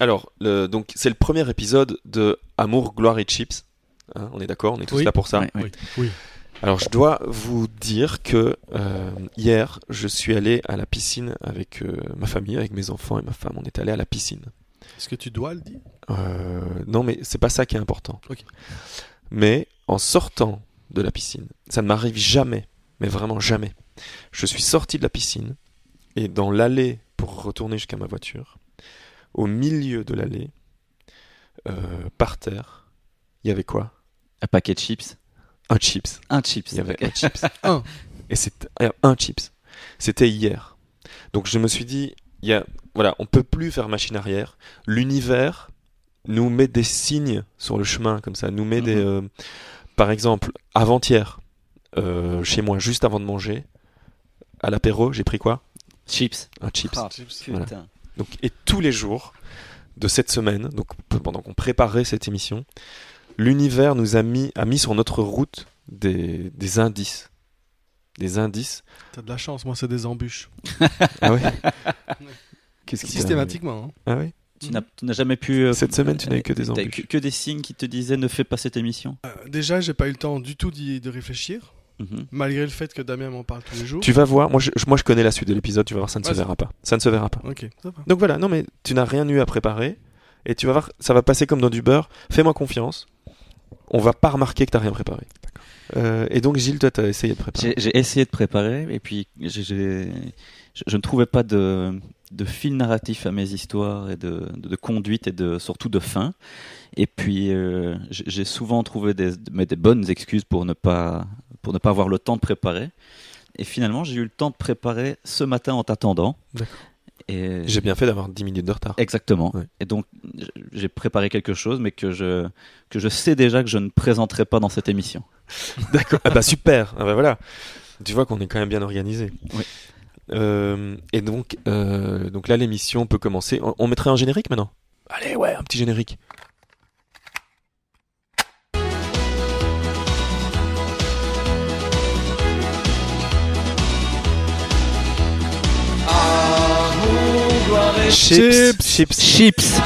Alors, le- donc c'est le premier épisode de Amour, gloire et chips. Hein, on est d'accord, on est tous Oui. là pour ça. Ouais. Oui. oui. Alors, je dois vous dire que euh, hier, je suis allé à la piscine avec euh, ma famille, avec mes enfants et ma femme. On est allé à la piscine. Est-ce que tu dois le dire? Euh, non, mais c'est pas ça qui est important. Ok. Mais en sortant de la piscine, ça ne m'arrive jamais, mais vraiment jamais. Je suis sorti de la piscine et dans l'allée pour retourner jusqu'à ma voiture, au milieu de l'allée, euh, par terre, il y avait quoi? Un paquet de chips. Un chips. Un chips. Il y avait un chips. Un. Et c'était euh, un chips. C'était hier. Donc je me suis dit, il y a, voilà, on peut plus faire machine arrière. L'univers nous met des signes sur le chemin comme ça, nous met des, Mhm. euh, par exemple, avant-hier, euh, chez moi, juste avant de manger, à l'apéro, j'ai pris quoi? Chips. Un chips. Ah, Voilà. Donc, et tous les jours de cette semaine, donc pendant qu'on préparait cette émission, l'univers nous a mis, a mis sur notre route des, des indices. Des indices. T'as de la chance, moi c'est des embûches. Ah ouais Qu'est-ce qui Systématiquement. hein. Ah ouais Tu n'as tu n'as jamais pu. euh, Cette semaine, tu n'as eu que des embûches. Que, que des signes qui te disaient ne fais pas cette émission. Euh, déjà, j'ai pas eu le temps du tout d'y de réfléchir, Mhm. malgré le fait que Damien m'en parle tous les jours. Tu vas voir, moi je, moi je connais la suite de l'épisode, tu vas voir, ça ne se verra pas. Ça ne se verra pas. Ok, ça va. Donc voilà, non mais tu n'as rien eu à préparer et tu vas voir, ça va passer comme dans du beurre. Fais-moi confiance. On va pas remarquer que t'as rien préparé. Euh, et donc Gilles, toi t'as essayé de préparer. J'ai essayé de préparer et puis je, je ne trouvais pas de, de fil narratif à mes histoires et de, de, de conduite et de, surtout de fin. Et puis euh, j'ai j'ai souvent trouvé des, mais des bonnes excuses pour ne, pas, pour ne pas avoir le temps de préparer. Et finalement, j'ai eu le temps de préparer ce matin en t'attendant. Et J'ai bien fait d'avoir 10 minutes de retard. Exactement. Ouais. Et donc, j'ai préparé quelque chose, mais que je, que je sais déjà que je ne présenterai pas dans cette émission. D'accord. Ah bah super. Ah bah voilà. Tu vois qu'on est quand même bien organisé. Oui. Euh, et donc, euh, donc là l'émission peut commencer. On, on mettrait un générique maintenant? Allez ouais, un petit générique. Chips, chips. Chips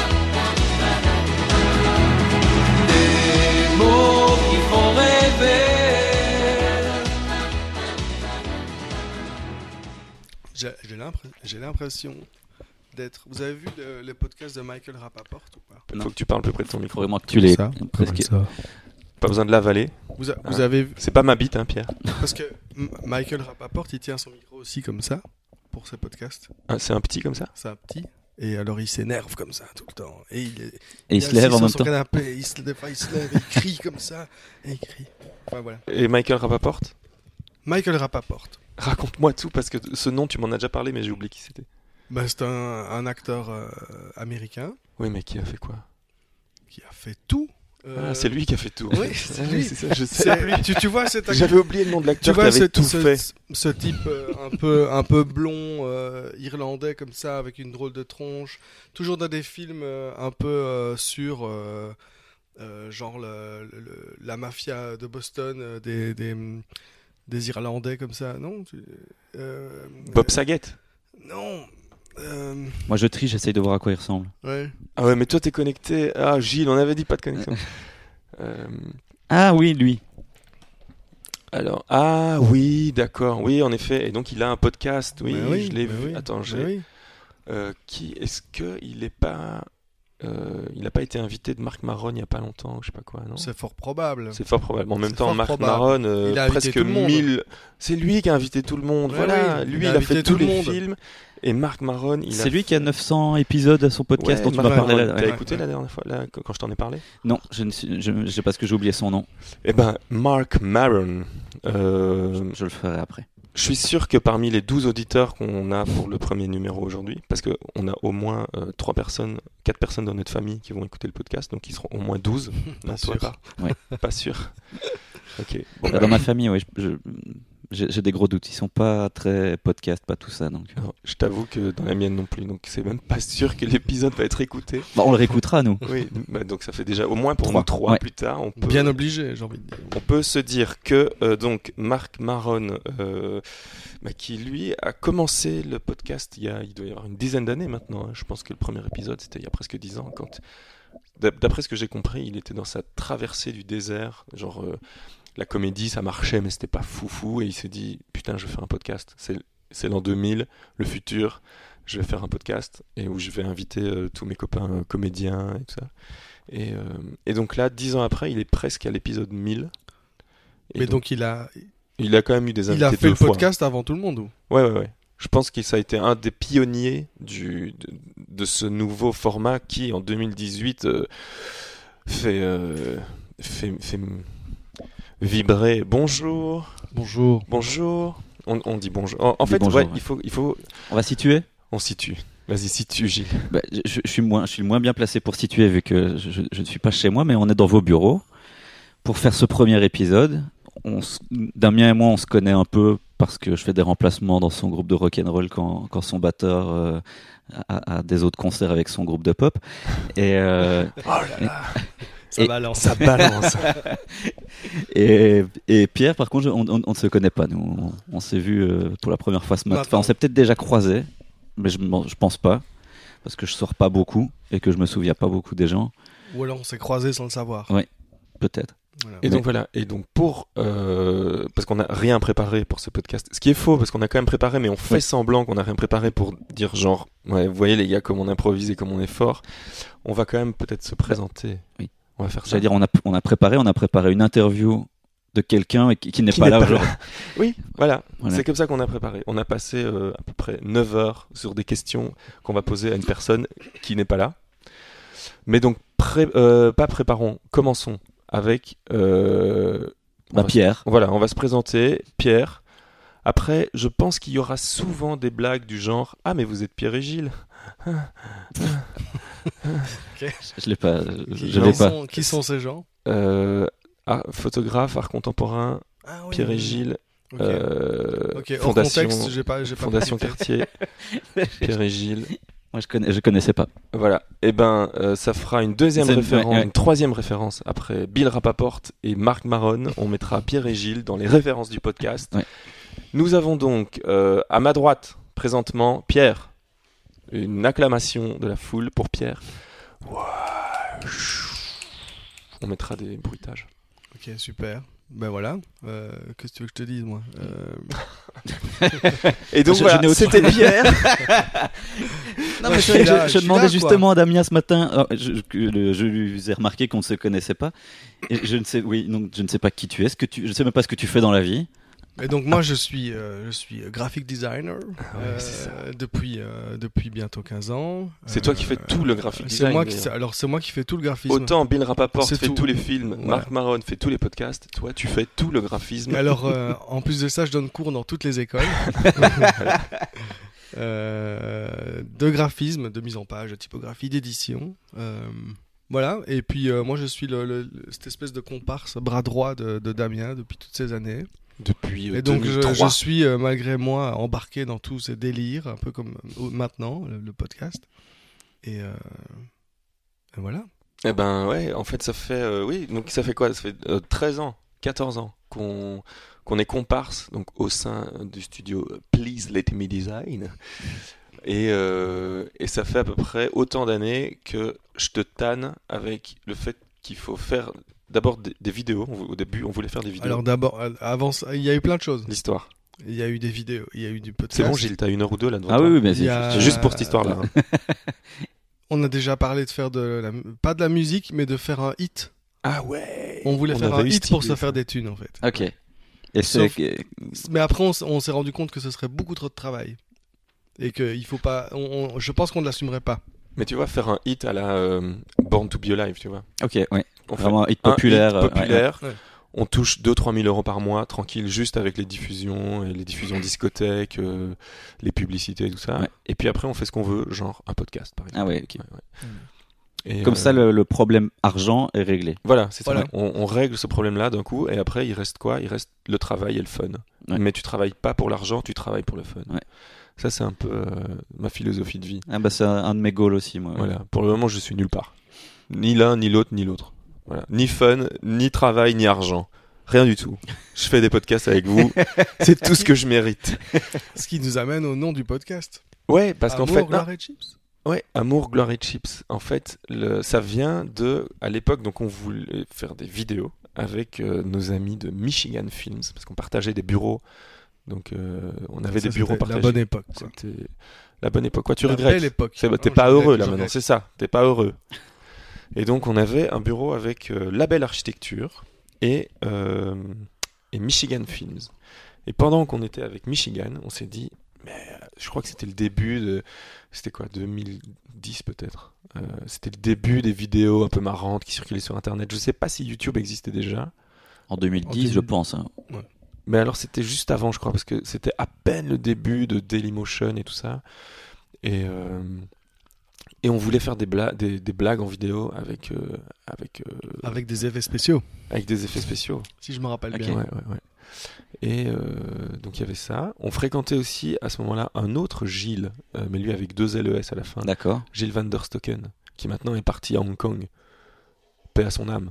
J'ai j'ai l'impr- j'ai l'impression d'être. Vous avez vu le, le podcast de Michael Rapaport ou pas? Faut que tu parles plus près de ton Il faut micro. vraiment que tu les. presque- Pas besoin de l'avaler. Vous, a- vous avez vu C'est pas ma bite, hein, Pierre. Parce que M- Michael Rapaport, il tient son micro aussi comme ça pour ses podcasts. Ah, c'est un petit comme ça. C'est un petit. Et alors il s'énerve comme ça tout le temps. Et il, est, Et il est se lève en même temps. canapé, il se lève, il se lève, il crie comme ça. Et il crie. Enfin voilà. Et Michael Rapaport Michael Rapaport. Raconte-moi tout parce que ce nom, tu m'en as déjà parlé, mais j'ai oublié qui c'était. Bah, c'est un, un acteur euh, américain Oui, mais qui a fait quoi? Qui a fait tout. Euh, Ah, c'est lui qui a fait tout. oui, Ah c'est oui, lui. ça, je sais. tu, tu vois cet acteur J'avais oublié le nom de Tu l'acteur qui vois avait ce, tout ce- fait. ce type euh, un peu un peu blond euh, irlandais comme ça avec une drôle de tronche, toujours dans des films un peu sur genre le- le- la mafia de Boston des, des des Irlandais comme ça, non Bob Saget? Non. Euh, Moi, je trie, j'essaye de voir à quoi il ressemble. ouais. Ah ouais, mais toi, t'es connecté. Ah, Gilles, on avait dit pas de connexion. Euh, Ah oui, lui. alors, ah oui, d'accord. Oui, en effet. Et donc, il a un podcast. Oui, je l'ai vu. oui, Attends, j'ai. oui. Euh, qui est-ce que il est pas euh, il n'a pas été invité de Marc Maron il y a pas longtemps je sais pas quoi non? C'est fort probable. c'est fort probable en même temps Marc. Maron euh, presque tout le monde. 1000 c'est lui qui a invité tout le monde Ouais, voilà oui, lui il il a fait tout tous le les monde. films et Marc Maron il C'est a lui qui a 900 épisodes à son podcast Ouais, dont tu Marc m'as parlé. T'as ouais. écouté la dernière fois là, quand je t'en ai parlé Non, je ne suis, je, je sais parce que j'ai oublié son nom. eh ben Marc Maron euh, Je le ferai après. Je suis sûr que parmi les 12 auditeurs qu'on a pour le premier numéro aujourd'hui, parce qu'on a au moins euh, 3 personnes, 4 personnes dans notre famille qui vont écouter le podcast, donc ils seront au moins 12. Non, Pas toi sûr. pas. Ouais. Pas sûr. Ok. Bon, Bah, bah, Dans ma famille, oui. je- je- j'ai des gros doutes. Ils sont pas très podcast, pas tout ça. Donc, euh. Non, je t'avoue que dans la mienne non plus, donc c'est même pas sûr que l'épisode va être écouté. Bah, on le réécoutera, nous. Oui, bah, donc ça fait déjà au moins pour Trois. nous trois Ouais. plus tard. On peut, Bien obligé, j'ai envie de dire. on peut se dire que euh, donc Marc Maron, euh, bah, qui lui a commencé le podcast il y a, il doit y avoir une dizaine d'années maintenant. hein. Je pense que le premier épisode c'était il y a presque dix ans. Quand, d'après ce que j'ai compris, il était dans sa traversée du désert, genre euh, la comédie ça marchait mais c'était pas foufou et il s'est dit putain je vais faire un podcast. C'est c'est l'an 2000, le futur. Je vais faire un podcast et où je vais inviter euh, tous mes copains euh, comédiens et tout ça. Et, euh, et donc là, dix ans après, il est presque à l'épisode 1000. Et Mais donc, il a, il a quand même eu des invités il a fait le fois. podcast avant tout le monde. Ou? Ouais, ouais, ouais. Je pense que ça a été un des pionniers du, de, de ce nouveau format qui, en 2018, euh, fait, fait, fait vibrer. Bonjour, Bonjour. bonjour. On, on dit bonjour. En, fait, bonjour, ouais, ouais. il faut, il faut. On va situer On situe. Vas-y, situe, Gilles. Bah, je, je suis moins, je suis le moins bien placé pour situer vu que je, je- je ne suis pas chez moi, mais on est dans vos bureaux pour faire ce premier épisode. On s- Damien et moi, on se connaît un peu parce que je fais des remplacements dans son groupe de rock and roll quand, quand son batteur euh, a, a des autres concerts avec son groupe de pop. Et, euh, Oh là là, Ça Et- balance. ça balance. et, et Pierre, par contre, on, on- on ne se connaît pas. Nous, on, on s'est vu euh, pour la première fois ce matin. Enfin, on s'est peut-être déjà croisés, mais je, je pense pas parce que je sors pas beaucoup et que je me souviens pas beaucoup des gens. Ou alors on s'est croisés sans le savoir. Peut-être. Voilà. Et donc voilà, et donc pour euh, parce qu'on n'a rien préparé pour ce podcast, ce qui est faux parce qu'on a quand même préparé, mais on fait Oui. semblant qu'on n'a rien préparé pour dire genre ouais, vous voyez les gars comme on improvise et comme on est fort. On va quand même peut-être se présenter. Oui. On va faire ça. J'allais dire, on a, on a préparé, on a préparé une interview de quelqu'un qui, qui n'est pas là aujourd'hui. Oui, voilà. Voilà. C'est comme ça qu'on a préparé. On a passé euh, à peu près 9 heures sur des questions qu'on va poser à une personne qui n'est pas là. Mais donc pré- euh, pas préparons, commençons avec euh, Bah, se- Pierre. Voilà, on va se présenter, Pierre. Après, je pense qu'il y aura souvent des blagues du genre Ah, mais vous êtes Pierre et Gilles Je l'ai pas. Qui, Je l'ai qui pas. sont, qui sont ces gens? Euh, art- Photographe, art contemporain, ah, oui, Pierre et. Gilles, Ok. euh, Fondation, contexte, j'ai pas, j'ai pas Fondation capté. Cartier, Pierre et Gilles. Moi, je connais, je connaissais pas. Voilà, et ben euh, ça fera une deuxième référence, ouais. une troisième référence après Bill Rapaport et Marc Maron. On mettra Pierre et Gilles dans les références du podcast. Ouais. Nous avons donc euh, à ma droite présentement Pierre. Une acclamation de la foule pour Pierre. On mettra des bruitages. Ok, super. Ben voilà. Euh, Qu'est-ce que tu veux que je te dise, moi Euh, Et donc voilà, c'était Pierre. Non, mais mais je là, je, je je suis demandais là, justement à Damien ce matin. alors, je, je- le- je lui ai remarqué qu'on ne se connaissait pas. Et je ne sais, oui, donc je ne sais pas qui tu es. Ce que tu, je sais même pas ce que tu fais dans la vie. Et donc moi je suis euh, je suis graphic designer Ah ouais, euh, depuis euh, depuis bientôt 15 ans. C'est toi qui fais tout le graphic C'est design, moi qui alors c'est moi qui fais tout le graphisme. Autant Bill Rapaport fait tout. tous les films, Ouais. Marc Maron fait tous les podcasts, toi tu fais tout le graphisme. Et alors euh, en plus de ça je donne cours dans toutes les écoles. Euh, de graphisme, de mise en page, de typographie, d'édition. Euh, voilà, et puis euh, moi je suis le, le- le- cette espèce de comparse bras droit de, de Damien depuis toutes ces années. Depuis euh, Et donc je, 2003. je suis euh, malgré moi embarqué dans tous ces délires, un peu comme euh, maintenant le, le podcast. Et, et voilà. Eh ben ouais, en fait ça fait euh, oui, donc ça fait quoi? Ça fait euh, 13 ans, 14 ans qu'on qu'on est comparse donc au sein du studio Please Let Me Design. Et, euh, et ça fait à peu près autant d'années que je te tanne avec le fait qu'il faut faire d'abord des, des vidéos. Au début, on voulait faire des vidéos. Alors d'abord, euh, avant, il y a eu plein de choses. L'histoire. Il y a eu des vidéos, il y a eu du podcast. C'est bon, Gilles, t'as une heure ou deux là devant Ah toi. oui, oui, mais c'est a- juste pour cette histoire-là. hein. On a déjà parlé de faire de la, pas de la musique, mais de faire un hit. Ah ouais On voulait faire un hit pour se faire des thunes en fait. Ok. Et c'est Sauf- que- Mais après, on, s'est rendu compte que ce serait beaucoup trop de travail et que il faut pas. on- on- je pense qu'on ne l'assumerait pas. Mais tu vois, faire un hit à la euh, Born to Be Alive, tu vois. ok, ouais. On fait Vraiment un hit un populaire. hit euh, ouais, populaire. ouais. Ouais. On touche 2-3 000 euros par mois, tranquille, juste avec les diffusions, et les diffusions discothèques, euh, les publicités et tout ça. Ouais. Et puis après, on fait ce qu'on veut, genre un podcast, par exemple. Ah ouais, ok. Et, Comme euh, ça, le, le problème argent est réglé. Voilà, c'est Voilà. ça. On, on règle ce problème-là d'un coup, et après, il reste quoi? Il reste le travail et le fun. Ouais. Mais tu travailles pas pour l'argent, tu travailles pour le fun. Ouais. Ça, c'est un peu euh, ma philosophie de vie. Ah bah c'est un un de mes goals aussi, moi. Voilà. Pour le moment, je suis nulle part. Ni l'un, ni l'autre, ni l'autre. Voilà. Ni fun, ni travail, ni argent. Rien du tout. Je fais des podcasts avec vous. c'est tout ce que je mérite. Ce qui nous amène au nom du podcast. Ouais, parce qu'en fait, et chips. Ouais, Amour, gloire et chips. En fait, le, ça vient de, à l'époque, donc on voulait faire des vidéos avec euh, nos amis de Michigan Films, parce qu'on partageait des bureaux. Donc, euh, on avait Ça, des bureaux c'était partagés. La bonne époque. C'était la bonne époque. Quoi, tu La regrettes belle époque. C'est- T'es pas heureux là maintenant, c'est ça. T'es pas heureux. Et donc, on avait un bureau avec euh, Label Architecture et, euh, et Michigan Films. Et pendant qu'on était avec Michigan, on s'est dit, mais euh, je crois que c'était le début de. C'était quoi 2010 peut-être Euh, C'était le début des vidéos un peu marrantes qui circulaient sur Internet. Je sais pas si YouTube existait déjà. En 2010, En 2010. je pense. hein. Mais alors c'était juste avant, je crois, parce que c'était à peine le début de Dailymotion et tout ça. Et, euh, et on voulait faire des, bla- des, des blagues en vidéo avec, euh, avec, euh, Avec des effets spéciaux, avec des effets spéciaux. si je me rappelle bien. Ouais, ouais, ouais. Et euh, donc il y avait ça. On fréquentait aussi à ce moment-là un autre Gilles, euh, mais lui avec deux LES à la fin. D'accord. Gilles van der Stocken, qui maintenant est parti à Hong Kong. Paix à son âme.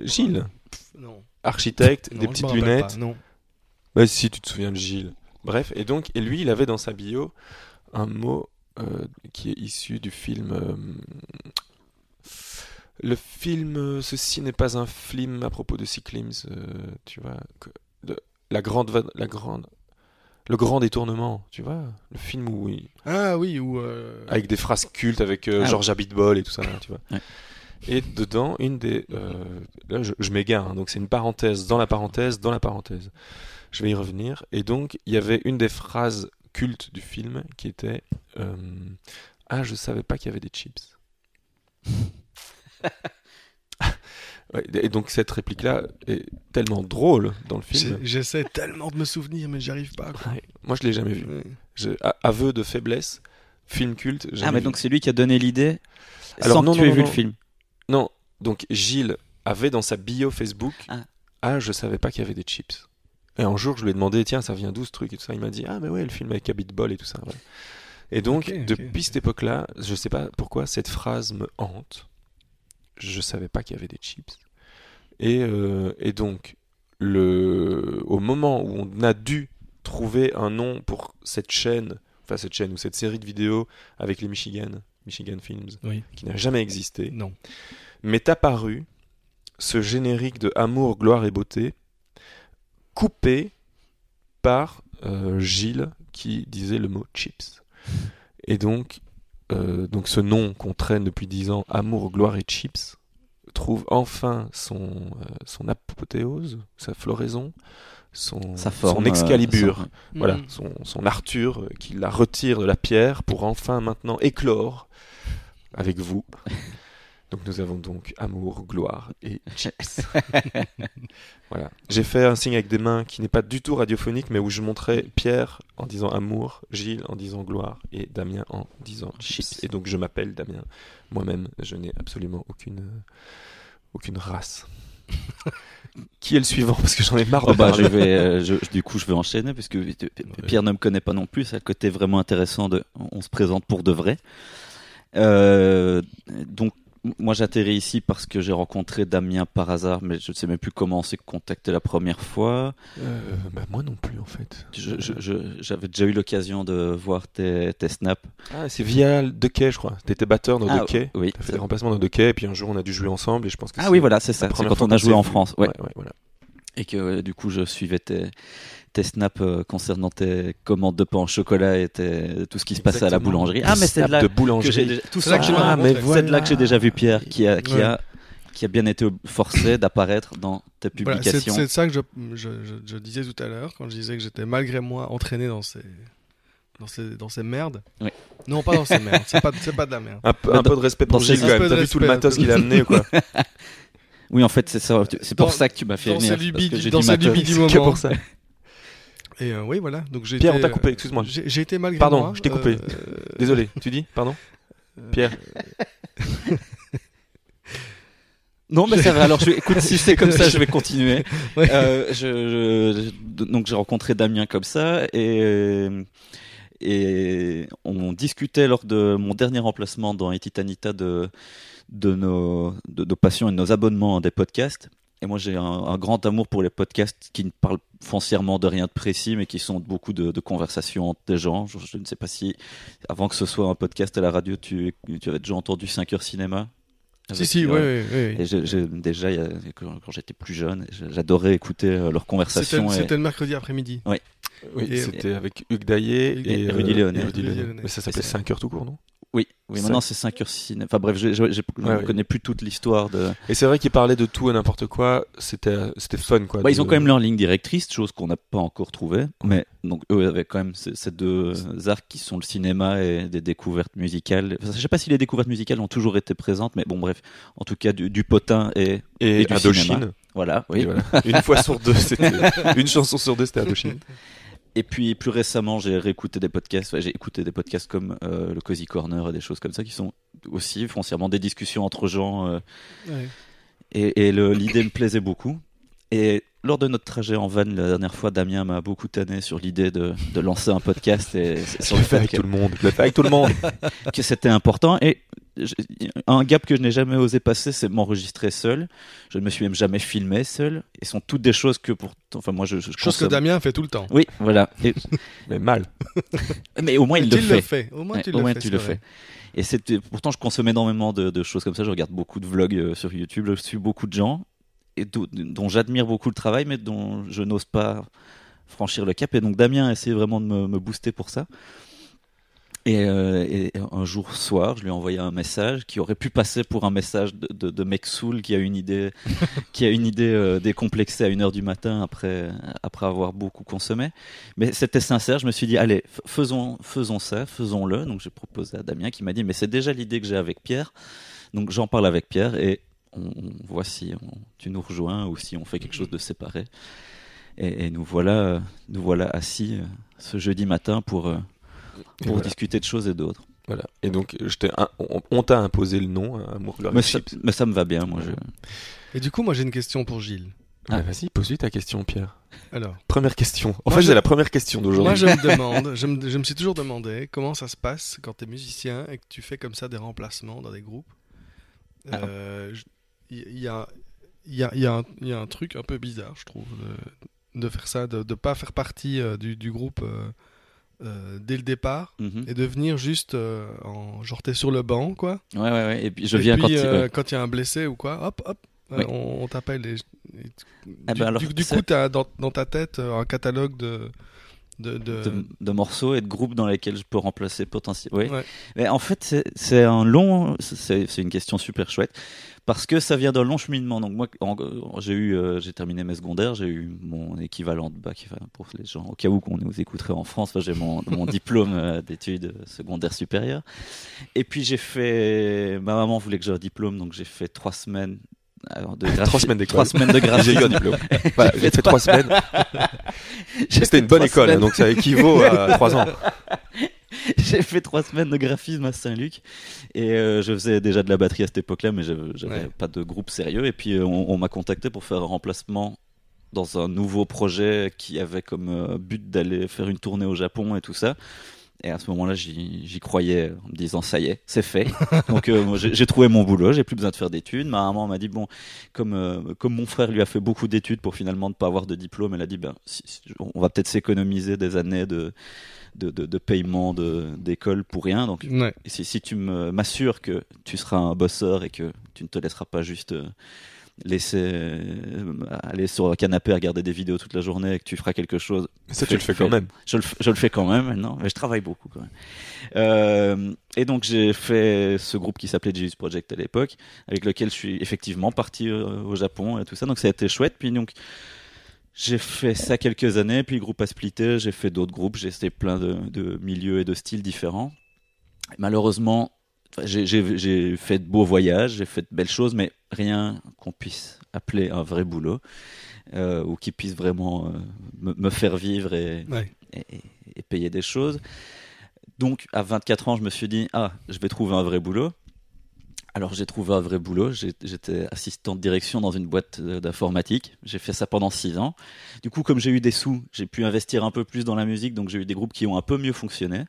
Gilles, Non. architecte, Non, des petites lunettes. pas, Non. Bah si tu te souviens de Gilles. Bref, et donc, et lui, il avait dans sa bio un mot euh, qui est issu du film. euh, le film Ceci n'est pas un film à propos de cyclisme, euh, tu vois. que- de- la grande, la grande, le grand détournement, tu vois. Le film où il- Ah oui, ou. euh, avec des phrases cultes avec euh, Ah George Abitbol et tout ça, tu vois. Ouais. Et dedans, une des. euh, là, je, je m'égare, hein, donc c'est une parenthèse dans la parenthèse dans la parenthèse. Je vais y revenir. Et donc, il y avait une des phrases cultes du film qui était euh, Ah, je savais pas qu'il y avait des chips. Et donc, cette réplique-là est tellement drôle dans le film. J'essaie tellement de me souvenir, mais j'y arrive pas. quoi. Ouais, Moi, je l'ai jamais vu. Je- aveu de faiblesse, film culte. Ah, mais vu. donc c'est lui qui a donné l'idée Alors, sans non, que tu non, aies non, vu non. le film. Non, donc Gilles avait dans sa bio Facebook Ah. Ah, je savais pas qu'il y avait des chips. Et un jour, je lui ai demandé Tiens, ça vient d'où ce truc et tout ça. Il m'a dit Ah, mais ouais, le film avec Abitbol et tout ça. Et donc, depuis cette époque-là, je sais pas pourquoi cette phrase me hante. Je savais pas qu'il y avait des chips. Et, euh, et donc, le... au moment où on a dû trouver un nom pour cette chaîne, enfin cette chaîne ou cette série de vidéos avec les Michigan, Michigan Films, Oui. qui n'a jamais existé, Non. m'est apparu ce générique de Amour, gloire et beauté, coupé par euh, Gilles qui disait le mot chips. Et donc, euh, donc ce nom qu'on traîne depuis dix ans, Amour, gloire et chips, trouve enfin son, euh, son apothéose, sa floraison, son, Sa forme. son euh, Excalibur. son- Voilà, Mm. son, son Arthur qui la retire de la pierre pour enfin maintenant éclore avec vous. Donc nous avons donc amour, gloire et chips. voilà. J'ai fait un signe avec des mains qui n'est pas du tout radiophonique, mais où je montrais Pierre en disant amour, Gilles en disant gloire et Damien en disant chips. Et donc je m'appelle Damien. Moi-même, je n'ai absolument aucune, euh, aucune race. qui est le suivant? Parce que j'en ai marre de Oh bah, je parler. vais, euh, je- du coup, je vais enchaîner parce que Pierre ne me connaît pas non plus. C'est le côté vraiment intéressant de, on se présente pour de vrai. Euh, donc, moi, j'atterris ici parce que j'ai rencontré Damien par hasard, mais je ne sais même plus comment on s'est contacté la première fois. Euh, bah, moi non plus en fait. Je- je- je- J'avais déjà eu l'occasion de voir tes, tes snaps. Ah, c'est via De Quai, je crois. T'étais batteur dans Ah, De Quai. oui. T'as fait des remplacements dans De Quai, et puis un jour on a dû jouer ensemble, et je pense que Ah oui, voilà, c'est ça. C'est quand on a joué en. France. Ouais. Ouais, ouais, voilà. Et que du coup, je suivais tes, tes snaps euh, concernant tes commandes de pain au chocolat et tes- tout ce qui se passait à la boulangerie. Ah, mais c'est là de que j'ai boulangerie. déjà- tout ça. Ah, voilà. c'est de là que j'ai déjà vu Pierre qui a, qui Ouais. a, qui a bien été forcé d'apparaître dans tes Voilà, c'est publications. c'est ça que je, je, je- je disais tout à l'heure quand je disais que j'étais malgré moi entraîné dans ces dans ces dans ces merdes. Oui. Non, pas dans ces merdes. C'est pas c'est pas de la merde. Un, peu, Mais un peu de respect pour Gilles quand même. T'as vu tout le matos qu'il a amené ou quoi Oui, en fait, c'est ça. C'est pour Dans- ça que tu m'as fait dans venir. ces parce lubies que dans matos. lubies du C'est moment. que pour ça. Et euh, oui, voilà. Donc j'ai Pierre, été, on t'a coupé, euh, excuse-moi. J'ai j'ai été malgré Pardon, moi. je t'ai coupé. euh, Désolé, tu dis Pardon Pierre, Non, mais ça va. Alors, je, écoute, si c'est comme ça, je vais continuer. Ouais. Euh, je, je- donc, j'ai rencontré Damien comme ça et et on discutait lors de mon dernier remplacement dans Etitanita de de nos de nos passions et de nos abonnements à des podcasts. Et moi, j'ai un, un grand amour pour les podcasts qui ne parlent foncièrement de rien de précis, mais qui sont beaucoup de, de conversations entre des gens. Je, je ne sais pas si, avant que ce soit un podcast à la radio, tu, tu avais déjà entendu 5 heures cinéma Si, si, ouais. oui, oui, oui. Et j'ai- j'ai- déjà, il y a- quand, j'étais plus jeune, j'adorais écouter euh, leurs C'était conversations. et- c'était le mercredi après-midi. oui, Et- c'était avec Hugues Daillé et, et Rudy euh, Léonet. Mais ça s'appelait Et c'est- 5 heures tout court, non? Oui, maintenant c'est 5 heures ciné. Enfin bref, je, Ouais, ne ouais. connais plus toute l'histoire de. Et c'est vrai qu'ils parlaient de tout et n'importe quoi. C'était fun, quoi. Bah, ils ont quand même leur ligne directrice, chose qu'on n'a pas encore trouvée. Mais donc eux avaient quand même ces, ces deux arcs qui sont le cinéma et des découvertes musicales. Enfin, je sais pas si les découvertes musicales ont toujours été présentes, mais bon bref, en tout cas du, du potin et Et, et du Indochine. cinéma. voilà. Oui. voilà. Une fois sur deux, c'était une chanson sur deux, c'était Indochine. Et puis plus récemment, j'ai réécouté des podcasts. j'ai écouté des podcasts comme euh, le Cozy Corner et des choses comme ça qui sont aussi foncièrement des discussions entre gens. euh, Ouais. et, et le- l'idée me plaisait beaucoup. Et lors de notre trajet en van la dernière fois, Damien m'a beaucoup tanné sur l'idée de, de lancer un podcast et sur le fait avec que, tout le monde. Je l'ai fait avec tout le monde. que c'était important. Et un gap que je n'ai jamais osé passer, c'est m'enregistrer seul. Je ne me suis même jamais filmé seul. Et ce sont toutes des choses que pour, enfin moi je, je Chose que Damien fait tout le temps. Oui, voilà. Et- Mais mal. mais au moins il tu le fait. Au moins Ouais, tu au le moins fais. tu c'est le fais. Et c'était pourtant je consomme énormément de, de choses comme ça. Je regarde beaucoup de vlogs euh, sur YouTube. Je suis beaucoup de gens et dont, dont j'admire beaucoup le travail, mais dont je n'ose pas franchir le cap. Et donc Damien a essayé vraiment de me, me booster pour ça. Et, euh, et un jour soir, je lui ai envoyé un message qui aurait pu passer pour un message de, de, de mec saoul qui a une idée, qui a une idée euh, décomplexée à une heure du matin après après avoir beaucoup consommé. Mais c'était sincère. Je me suis dit allez, faisons faisons ça, faisons-le. Donc j'ai proposé à Damien qui m'a dit mais c'est déjà l'idée que j'ai avec Pierre. Donc j'en parle avec Pierre et on, on voit si on- tu nous rejoins ou si on fait quelque chose de séparé. Et, et nous voilà nous voilà assis euh, ce jeudi matin pour euh, pour voilà. discuter de choses et d'autres. Voilà. Et donc, je on, on t'a imposé le nom, hein, Amour Mais ça, Chips. mais ça me va bien, moi. Je... Et du coup, moi j'ai une question pour Gilles. Ah, vas-y, pose-lui ta question, Pierre. Alors, Première question. En Moi, fait, je- c'est la première question moi d'aujourd'hui. je me demande, je me, je me suis toujours demandé comment ça se passe quand tu es musicien et que tu fais comme ça des remplacements dans des groupes. Ah. Euh, Il y, a, il y, a, il y, a un- il y a un truc un peu bizarre, je trouve, de, de faire ça, de ne pas faire partie euh, du, du groupe euh, euh, dès le départ Mhm. et de venir juste en en genre t'es sur le banc quoi. Ouais, ouais, ouais. Et puis je et viens puis, quand il- euh, ouais. quand il y a un blessé ou quoi, hop hop, euh, Oui. on, on t'appelle. Et, Ah du, ben alors, du- du c'est- coup, as dans, dans ta tête euh, un catalogue de de, de- de, de morceaux et de groupes dans lesquels je peux remplacer potentiellement. Oui. Ouais. Mais en fait, c'est- un long. C'est une question super chouette parce que ça vient d'un long cheminement. Donc moi, j'ai eu, euh, j'ai terminé mes secondaires, j'ai eu mon équivalent de bac enfin, pour les gens au cas où qu'on nous écouterait en France. enfin, j'ai mon, mon diplôme euh, d'études secondaires supérieures. Et puis j'ai fait. Ma maman voulait que j'ai un diplôme, donc j'ai fait trois semaines. Alors, de Trois semaines d'école. Trois semaines de J'ai graphisme. eu un diplôme. Voilà, j'ai fait trois semaines. J'ai C'était une bonne école, semaines. donc ça équivaut à trois ans. J'ai fait trois semaines de graphisme à Saint-Luc et euh, je faisais déjà de la batterie à cette époque-là, mais j'avais Ouais. pas de groupe sérieux. Et puis euh, on, on m'a contacté pour faire un remplacement dans un nouveau projet qui avait comme euh, but d'aller faire une tournée au Japon et tout ça. Et à ce moment-là, j'y croyais en me disant ça y est, c'est fait. Donc euh, j'ai trouvé mon boulot, j'ai plus besoin de faire d'études. Ma maman m'a dit bon, comme euh, comme mon frère lui a fait beaucoup d'études pour finalement ne pas avoir de diplôme, elle a dit ben si- on va peut-être s'économiser des années de de, de, de paiement de- d'école pour rien. Donc Ouais. si, si tu m'assures que tu seras un bosseur et que tu ne te laisseras pas juste euh, laisser euh, aller sur le canapé à regarder des vidéos toute la journée et que tu feras quelque chose, Ça, tu le fais quand même. je le, je le fais quand même maintenant, mais je travaille beaucoup quand même. Euh, et donc j'ai fait ce groupe qui s'appelait Jesus Project à l'époque, avec lequel je suis effectivement parti euh, au Japon et tout ça. Donc ça a été chouette. Puis donc j'ai fait ça quelques années, puis le groupe a splitté, j'ai fait d'autres groupes, j'ai essayé plein de, de milieux et de styles différents. Malheureusement, j'ai- fait de beaux voyages, j'ai fait de belles choses, mais rien qu'on puisse appeler un vrai boulot, euh, ou qui puisse vraiment euh, me, me faire vivre et, Ouais. et, payer des choses. Donc, à 24 ans, je me suis dit, ah, je vais trouver un vrai boulot. Alors, j'ai trouvé un vrai boulot. J'étais assistant de direction dans une boîte euh, d'informatique. J'ai fait ça pendant 6 ans. Du coup, comme j'ai eu des sous, j'ai pu investir un peu plus dans la musique. Donc, j'ai eu des groupes qui ont un peu mieux fonctionné.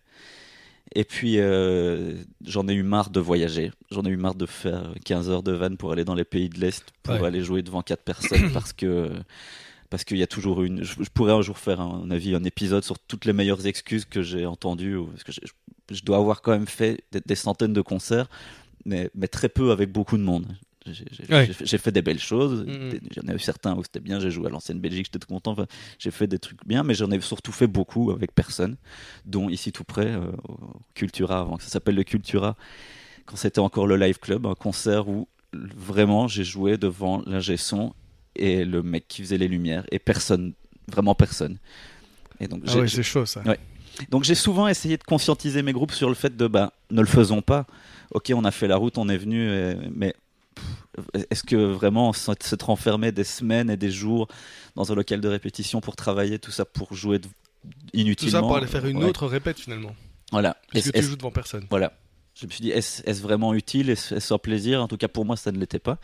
Et puis, euh, j'en ai eu marre de voyager. J'en ai eu marre de faire 15 heures de van pour aller dans les pays de l'Est, pour Ouais. aller jouer devant quatre personnes, parce que parce qu'il y a toujours une. Je, je pourrais un jour faire, à mon avis, un épisode sur toutes les meilleures excuses que j'ai entendues. Parce que je dois avoir quand même fait des, des centaines de concerts, mais, mais très peu avec beaucoup de monde. J'ai Ouais. fait- des belles choses. Des- J'en ai eu certains où c'était bien. J'ai joué à l'ancienne Belgique, j'étais content. Enfin, j'ai fait des trucs bien, mais j'en ai surtout fait beaucoup avec personne, dont ici tout près, euh, au Cultura, avant que ça s'appelle le Cultura, quand c'était encore le Live Club, un concert où vraiment j'ai joué devant l'ingé son et le mec qui faisait les lumières et personne, vraiment personne. Et donc Ah ouais, c'est chaud ça. Ouais. donc j'ai souvent essayé de conscientiser mes groupes sur le fait de bah ne le faisons pas. Ok, on a fait la route, on est venu, mais est-ce que vraiment s'être s'être enfermé des semaines et des jours dans un local de répétition pour travailler tout ça pour jouer de- Tout inutilement ça pour aller faire une Ouais. autre répète finalement. Voilà. Puisque Est-ce- tu joues devant personne. voilà. Je me suis dit, est-ce vraiment utile? Est-ce un plaisir? En tout cas, pour moi, ça ne l'était pas.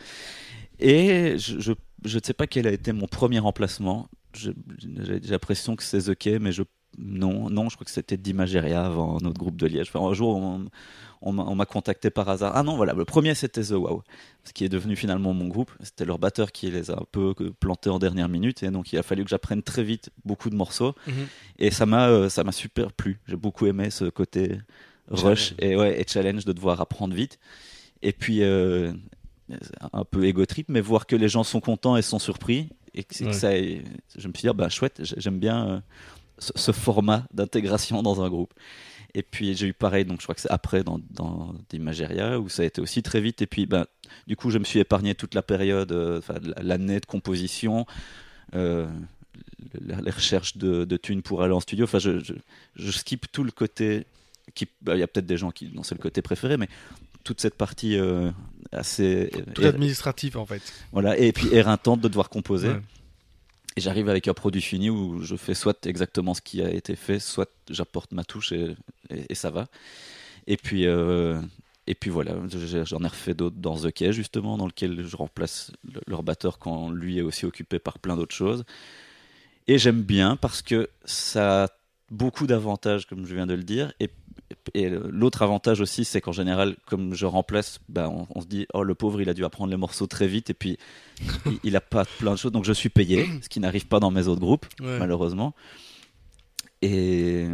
Et je, je, je ne sais pas quel a été mon premier remplacement. J'ai l'impression que c'est Key, mais je, non, non, je crois que c'était d'Imageria avant notre groupe de Liège. Enfin, un jour, on, on m'a on m'a contacté par hasard. Ah non, voilà, le premier c'était The Wow, ce qui est devenu finalement mon groupe. C'était leur batteur qui les a un peu plantés en dernière minute, et donc il a fallu que j'apprenne très vite beaucoup de morceaux. Mhm. Et ça m'a euh, ça m'a super plu. J'ai beaucoup aimé ce côté rush et ouais et challenge de devoir apprendre vite. Et puis euh, un peu ego trip, mais voir que les gens sont contents et sont surpris et que, ça, je me suis dit ah, bah chouette, j'ai- j'aime bien euh, ce, ce format d'intégration dans un groupe. Et puis j'ai eu pareil, donc je crois que c'est après dans, dans Imageria où ça a été aussi très vite. Et puis ben, du coup je me suis épargné toute la période, euh, enfin l'année de composition, euh, les recherches de, de thunes pour aller en studio. Enfin je, je, je skip tout le côté. bah, Il y a peut-être des gens qui dont c'est le côté préféré, mais toute cette partie euh, assez Tout administratif en fait. voilà et puis éreintante de devoir composer. Ouais. Et j'arrive avec un produit fini où je fais soit exactement ce qui a été fait, soit j'apporte ma touche et, ça va. Et puis, euh, et puis voilà, j'en ai refait d'autres dans The Key, justement, dans lequel je remplace le- leur batteur quand lui est aussi occupé par plein d'autres choses. Et j'aime bien parce que ça a beaucoup d'avantages, comme je viens de le dire. Et l'autre avantage aussi, c'est qu'en général, comme je remplace, ben, on, on se dit, oh le pauvre, il a dû apprendre les morceaux très vite et puis il, il a pas plein de choses. Donc je suis payé, ce qui n'arrive pas dans mes autres groupes Ouais. malheureusement. Et,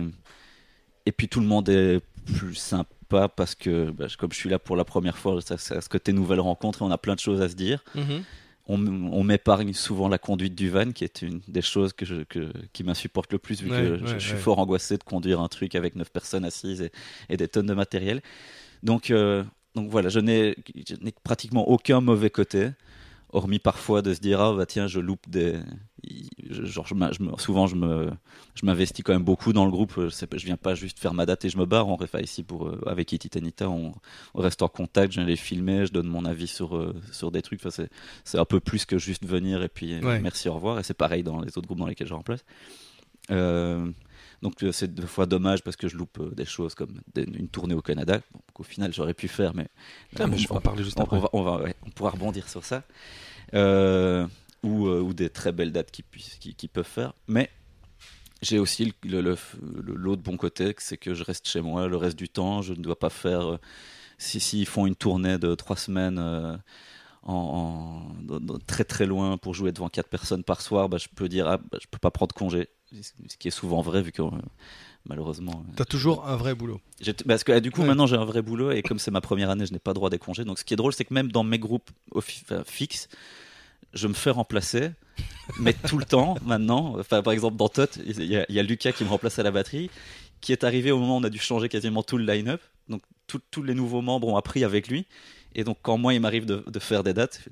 et puis tout le monde est plus sympa parce que, bah, comme je suis là pour la première fois, ça, ça, ce côté nouvelle rencontre et on a plein de choses à se dire. Mhm. On, m'épargne souvent la conduite du van, qui est une des choses que je, que, qui m'insupporte le plus, vu Ouais, que je, ouais, suis fort angoissé de conduire un truc avec neuf personnes assises et, et des tonnes de matériel. Donc, euh, donc voilà, je n'ai pratiquement aucun mauvais côté, hormis parfois de se dire ah bah tiens je loupe des, genre je je souvent je me, je m'investis quand même beaucoup dans le groupe. Je, je viens pas juste faire ma date et je me barre. On refait ici pour euh, avec Iti Tanita, on, on reste en contact. Je viens les filmer, je donne mon avis sur euh, sur des trucs. Enfin, c'est un peu plus que juste venir et puis euh, Ouais. merci au revoir. Et c'est pareil dans les autres groupes dans lesquels je remplace. Euh, donc c'est des fois dommage parce que je loupe des choses comme une tournée au Canada bon, qu'au final j'aurais pu faire mais, Ah, mais je vais en parler juste on, après. on va, on, va- ouais, on pourra rebondir sur ça Euh, ou, euh, ou des très belles dates qui, puissent- qui, qui peuvent faire mais j'ai aussi le- le- le- l'autre bon côté c'est que je reste chez moi le reste du temps je ne dois pas faire euh, si s'ils font une tournée de trois semaines euh, en, en- très très loin pour jouer devant quatre personnes par soir, bah, je peux dire ah, bah, je peux pas prendre congé, ce qui est souvent vrai vu que euh, malheureusement. T'as toujours un vrai boulot. j'ai- Parce que euh, du coup, Ouais. maintenant j'ai un vrai boulot et comme c'est ma première année, je n'ai pas droit des congés. Donc ce qui est drôle, c'est que même dans mes groupes fixes, je me fais remplacer, mais tout le temps maintenant. Enfin, par exemple, dans Tot, il y, a- Lucas qui me remplace à la batterie, qui est arrivé au moment où on a dû changer quasiment tout le line-up. Donc tous les nouveaux membres ont appris avec lui. Et donc quand moi il m'arrive de, faire des dates,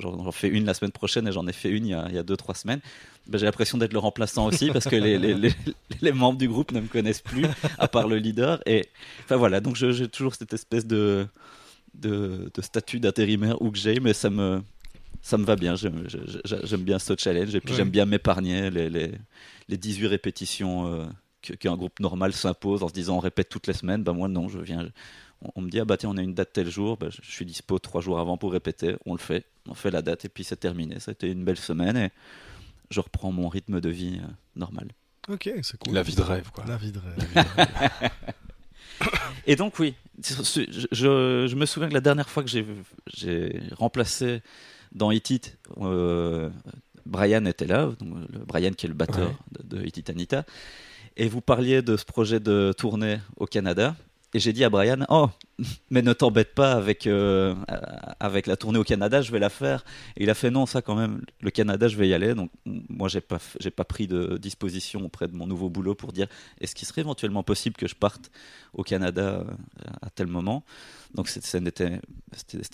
j'en fais une la semaine prochaine et j'en ai fait une il y a, il y a deux trois semaines, ben, j'ai l'impression d'être le remplaçant aussi parce que les, membres du groupe ne me connaissent plus à part le leader. Et enfin voilà, donc j'ai toujours cette espèce de statut d'intérimaire où que j'ai, mais ça me, ça me va bien. J'aime bien ce challenge et puis Ouais. j'aime bien m'épargner les, les, les 18 répétitions euh, qu'un groupe normal s'impose en se disant on répète toutes les semaines. Ben moi non, je viens. On, me dit ah bah tiens on a une date tel jour, ben, je suis dispo trois jours avant pour répéter. On le fait, on fait la date et puis c'est terminé. Ça a été une belle semaine et je reprends mon rythme de vie euh, normal. Ok, c'est cool. La vie de rêve quoi. La vie de rêve. et donc oui, je, je, me souviens que la dernière fois que j'ai remplacé dans Hit It, euh, Brian était là, Brian qui est le batteur de, de Hit Anita, et vous parliez de ce projet de tournée au Canada. Et j'ai dit à Brian, oh, mais ne t'embête pas avec, euh, avec la tournée au Canada, je vais la faire. Et il a fait, non, ça quand même, le Canada, je vais y aller. Donc moi, j'ai pas, j'ai pas pris de disposition auprès de mon nouveau boulot pour dire, est-ce qu'il serait éventuellement possible que je parte au Canada euh, à tel moment? Donc c'était,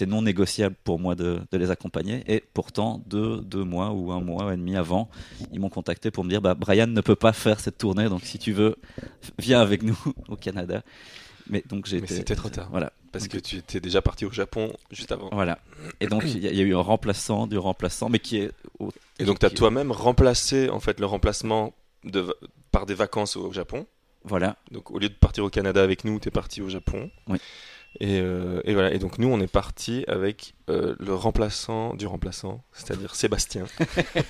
non négociable pour moi de, de, les accompagner. Et pourtant, deux, deux mois ou un mois et demi avant, ils m'ont contacté pour me dire, bah, Brian ne peut pas faire cette tournée, donc si tu veux, viens avec nous au Canada. Mais donc j'ai. c'était trop tard. Voilà. Parce que tu étais déjà parti au Japon juste avant. Voilà. Et donc il y, a eu un remplaçant du remplaçant, mais qui est. Et donc tu as toi-même remplacé en fait le remplacement de, par des vacances au Japon. Voilà. Donc au lieu de partir au Canada avec nous, tu es parti au Japon. Oui. Et, euh, et, voilà. Et donc nous, on est parti avec euh, le remplaçant du remplaçant, c'est-à-dire Sébastien,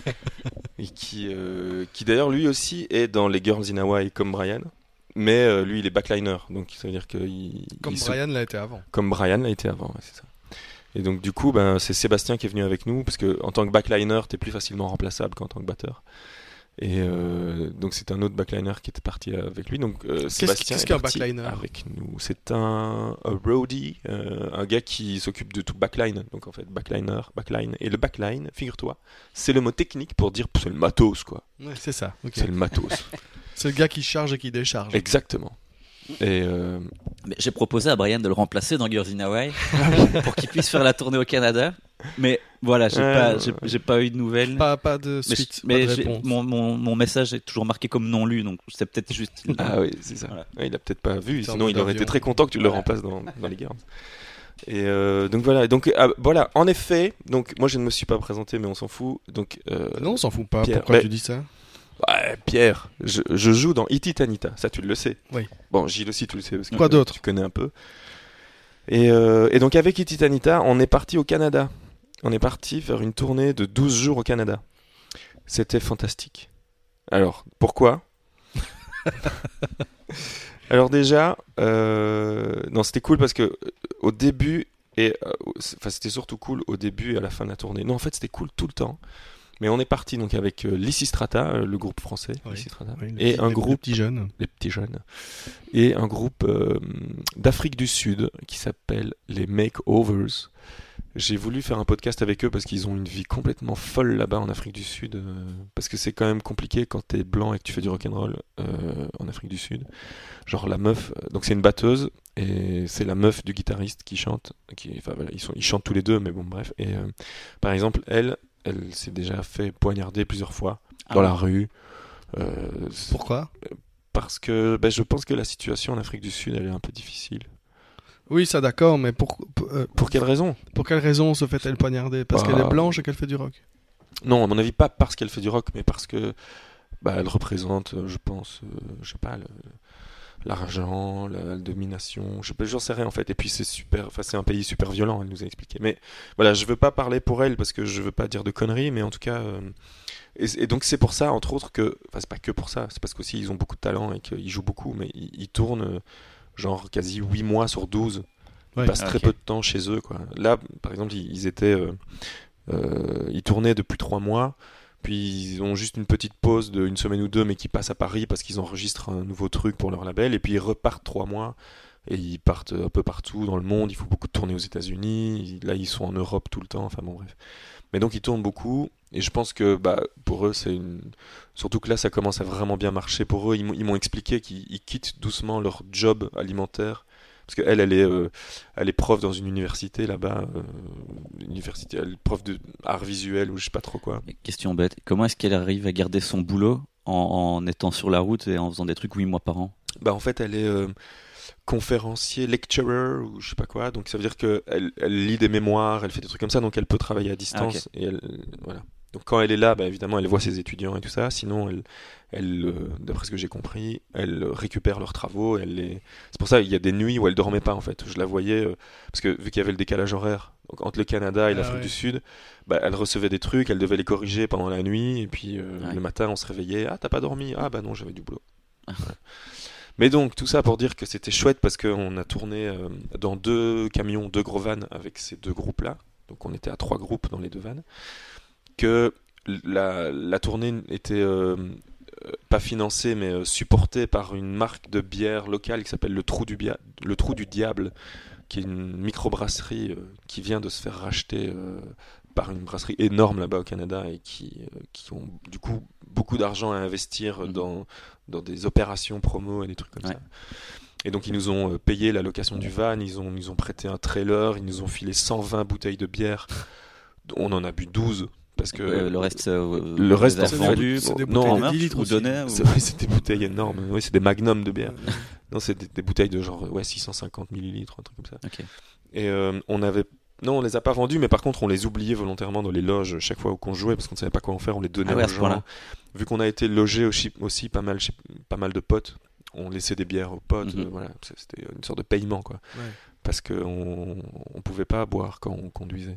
et qui, euh, qui d'ailleurs lui aussi est dans les Girls in Hawaii comme Brian. Mais euh, lui, il est backliner, donc ça veut dire que. Comme Brian l'a été avant. Comme Brian l'a été avant, c'est ça. Et donc, du coup, ben, c'est Sébastien qui est venu avec nous, parce que en tant que backliner, t'es plus facilement remplaçable qu'en tant que batteur. Et euh, donc, c'est un autre backliner qui était parti avec lui. Donc, euh, Sébastien est, parti backliner avec nous. C'est un, un roadie, un gars qui s'occupe de tout backline. Donc, en fait, backliner, backline. Et le backline, figure-toi, c'est le mot technique pour dire c'est le matos, quoi. Ouais, c'est ça. C'est le matos. C'est le gars qui charge et qui décharge. Exactement. Et euh, J'ai proposé à Brian de le remplacer dans Girls in Hawaii pour qu'il puisse faire la tournée au Canada. Mais voilà, j'ai pas, j'ai, pas eu de nouvelles. Pas, pas de suite. Mais, mon, mon, mon, message est toujours marqué comme non lu, donc c'est peut-être juste. Ah oui, c'est ça. il a peut-être pas vu, sinon il aurait été très content que tu le remplaces dans, dans les Girls. Et euh, donc voilà, donc ah, voilà, en effet, donc moi je ne me suis pas présenté, mais on s'en fout. Donc euh, non, on s'en fout pas. Pourquoi tu dis ça? Ouais, Pierre, je, joue dans Iti Tanita, ça tu le sais. Oui. Bon, Gilles aussi, tu le sais. Quoi d'autre Tu connais un peu. Et, euh, et donc avec Iti Tanita, on est parti au Canada. On est parti faire une tournée de 12 jours au Canada. C'était fantastique. Alors, pourquoi Alors déjà, euh, non, c'était cool parce que euh, au début et enfin c'était surtout cool au début et à la fin de la tournée. Non, en fait, c'était cool tout le temps. Mais on est parti donc avec euh, Lysistrata, euh, le groupe français, et un groupe les petits jeunes, les petits jeunes, et un groupe euh, d'Afrique du Sud qui s'appelle les Makeovers. J'ai voulu faire un podcast avec eux parce qu'ils ont une vie complètement folle là-bas en Afrique du Sud, parce que c'est quand même compliqué quand t'es blanc et que tu fais du rock and roll en Afrique du Sud. Genre la meuf, donc c'est une batteuse et c'est la meuf du guitariste qui chante, qui, enfin voilà, ils sont, ils chantent tous les deux, mais bon bref. Et par exemple, elle, elle s'est déjà fait poignarder plusieurs fois ah dans la rue. Euh, Pourquoi? Parce que ben, je pense que la situation en Afrique du Sud, elle est un peu difficile. Oui, ça d'accord, mais pour, euh, pour, quelle raison? Pour quelle raison se fait-elle poignarder? Parce qu'elle est bah, blanche et qu'elle fait du rock? Non, à mon avis, pas parce qu'elle fait du rock, mais parce que bah, elle représente, je pense, euh, je sais pas, l'argent, la, domination, je j'en sais rien en fait. Et puis c'est super, enfin c'est un pays super violent, elle nous a expliqué. Mais voilà, je veux pas parler pour elle parce que je veux pas dire de conneries, mais en tout cas, euh, et, donc c'est pour ça, entre autres, que, enfin c'est pas que pour ça, c'est parce qu'aussi ils ont beaucoup de talent et qu'ils jouent beaucoup, mais ils, tournent euh, genre quasi 8 mois sur 12. Ils passent très peu de temps chez eux, quoi. Là, par exemple, ils, étaient, euh, ils tournaient depuis 3 mois puis ils ont juste une petite pause d'une semaine ou deux, mais qui passent à Paris parce qu'ils enregistrent un nouveau truc pour leur label, et puis ils repartent trois mois, et ils partent un peu partout dans le monde, il faut beaucoup tourner aux États-Unis, là ils sont en Europe tout le temps, enfin. Mais donc ils tournent beaucoup, et je pense que bah, pour eux c'est une... Surtout que là ça commence à vraiment bien marcher pour eux, ils m'ont expliqué qu'ils quittent doucement leur job alimentaire parce qu'elle, elle est, euh, elle est prof dans une université là-bas, euh, université, elle est prof de art visuel ou je sais pas trop quoi. Question bête, comment est-ce qu'elle arrive à garder son boulot en, étant sur la route et en faisant des trucs 8 mois par an? Bah en fait, elle est euh, conférencier, lecturer ou je sais pas quoi, donc ça veut dire qu'elle elle lit des mémoires, elle fait des trucs comme ça, donc elle peut travailler à distance ah, et elle, voilà. Donc quand elle est là, bah, évidemment, elle voit ses étudiants et tout ça. Sinon, elle, elle euh, d'après ce que j'ai compris, elle récupère leurs travaux. Elle les... C'est pour ça qu'il y a des nuits où elle dormait pas en fait. Je la voyais euh, parce que vu qu'il y avait le décalage horaire donc, entre le Canada et Ah l'Afrique ouais. du Sud, bah, elle recevait des trucs, elle devait les corriger pendant la nuit et puis euh, Ouais. le matin on se réveillait. Ah t'as pas dormi Ah bah non j'avais du boulot. Mais donc tout ça pour dire que c'était chouette parce qu'on a tourné euh, dans deux camions, deux gros vannes avec ces deux groupes là. Donc on était à trois groupes dans les deux vannes. Que la, la tournée était euh, euh, pas financée mais euh, supportée par une marque de bière locale qui s'appelle le Trou du, Bia- le Trou du Diable, qui est une microbrasserie qui vient de se faire racheter par une brasserie énorme là-bas au Canada et qui, qui ont du coup beaucoup d'argent à investir Mhm. dans, dans des opérations promo et des trucs comme Ouais. ça. Et donc ils nous ont payé la location du van, ils ont, ils nous ont prêté un trailer, ils nous ont filé 120 bouteilles de bière. On en a bu 12 parce que Euh, le reste, euh, le reste, en vendu c'est des non, bouteilles en de merch 10 litres ou aussi. donnait ou- c'est vrai, c'est des bouteilles énormes. Oui, c'est des magnums de bière. Non, c'est des, des bouteilles de genre ouais, 650 millilitres, un truc comme ça. Et euh, on avait. Non, on les a pas vendus, mais par contre, on les oubliait volontairement dans les loges chaque fois qu'on jouait parce qu'on ne savait pas quoi en faire. On les donnait Ah ouais, aux gens. Vu qu'on a été logé aussi, aussi pas, mal, chez- pas mal de potes, on laissait des bières aux potes. Mhm. voilà, c'était une sorte de paiement, quoi. Ouais. Parce qu'on on pouvait pas boire quand on conduisait.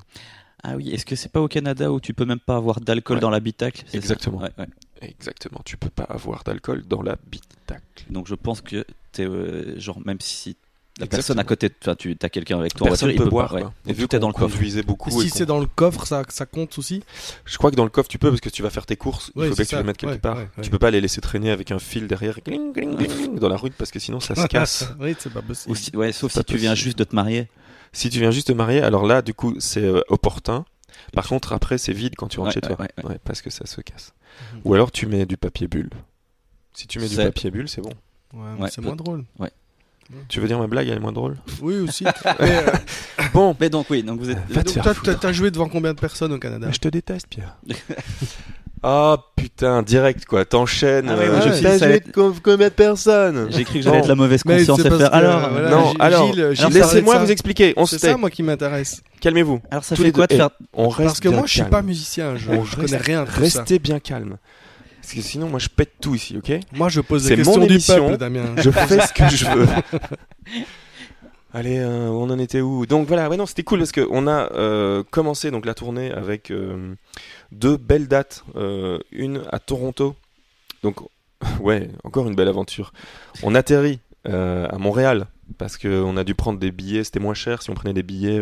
Ah oui, est-ce que c'est pas au Canada où tu peux même pas avoir d'alcool Ouais. dans l'habitacle Exactement. Ouais, ouais. Exactement. Tu peux pas avoir d'alcool dans l'habitacle. Donc je pense que t'es euh, genre même si la Exactement. personne à côté, de toi, tu as quelqu'un avec toi Personne voiture, il peut boire. pas. ouais. quoi. Et vu qu'on dans le coffre. beaucoup. Si c'est dans le coffre, ça, ça compte aussi? Je crois que dans le coffre tu peux parce que tu vas faire tes courses. Il Ouais, faut c'est bien que tu les mettes quelque Ouais, part. ouais, ouais. Tu peux pas les laisser traîner avec un fil derrière gling, gling, gling, dans la route parce que sinon ça se casse. oui, c'est pas possible. Ou si- ouais, sauf si tu viens juste de te marier. Si tu viens juste te marier, alors là du coup c'est euh, opportun. Par contre après c'est vide quand tu rentres Ouais, chez ouais, toi. ouais, ouais. Ouais, parce que ça se casse. Mhm. Ou alors tu mets du papier bulle. Si tu mets du papier bulle, c'est bon. Ouais, Ouais, c'est moins drôle. Tu veux dire ma blague, elle est moins drôle? Oui, aussi. Mais, euh, Bon, Mais donc oui, donc vous êtes. Donc, toi, t'as joué devant combien de personnes au Canada? Je te déteste, Pierre. Ah putain, direct quoi, t'enchaînes. Ah euh, ouais, je je sais sais, ça pas va jouer de com- combien de personnes J'ai cru que j'allais être la mauvaise conscience parce faire. Alors, voilà, non, alors, alors, laissez-moi vous expliquer, on se C'est ça, moi, qui m'intéresse. Calmez-vous. alors ça Tous fait quoi de deux- faire On reste Parce que bien moi, je suis calme. pas musicien. Je, On je connais rien de tout ça. Restez bien calme. Parce que sinon, moi, je pète tout ici, ok Moi, je pose des mon questions du émission. peuple, Damien. Je fais ce que je veux. Allez, euh, on en était où Donc voilà, ouais, non, c'était cool parce qu'on a euh, commencé donc la tournée avec euh, deux belles dates. Une à Toronto. Donc, ouais, encore une belle aventure. On atterrit à Montréal parce qu'on a dû prendre des billets, c'était moins cher si on prenait des billets.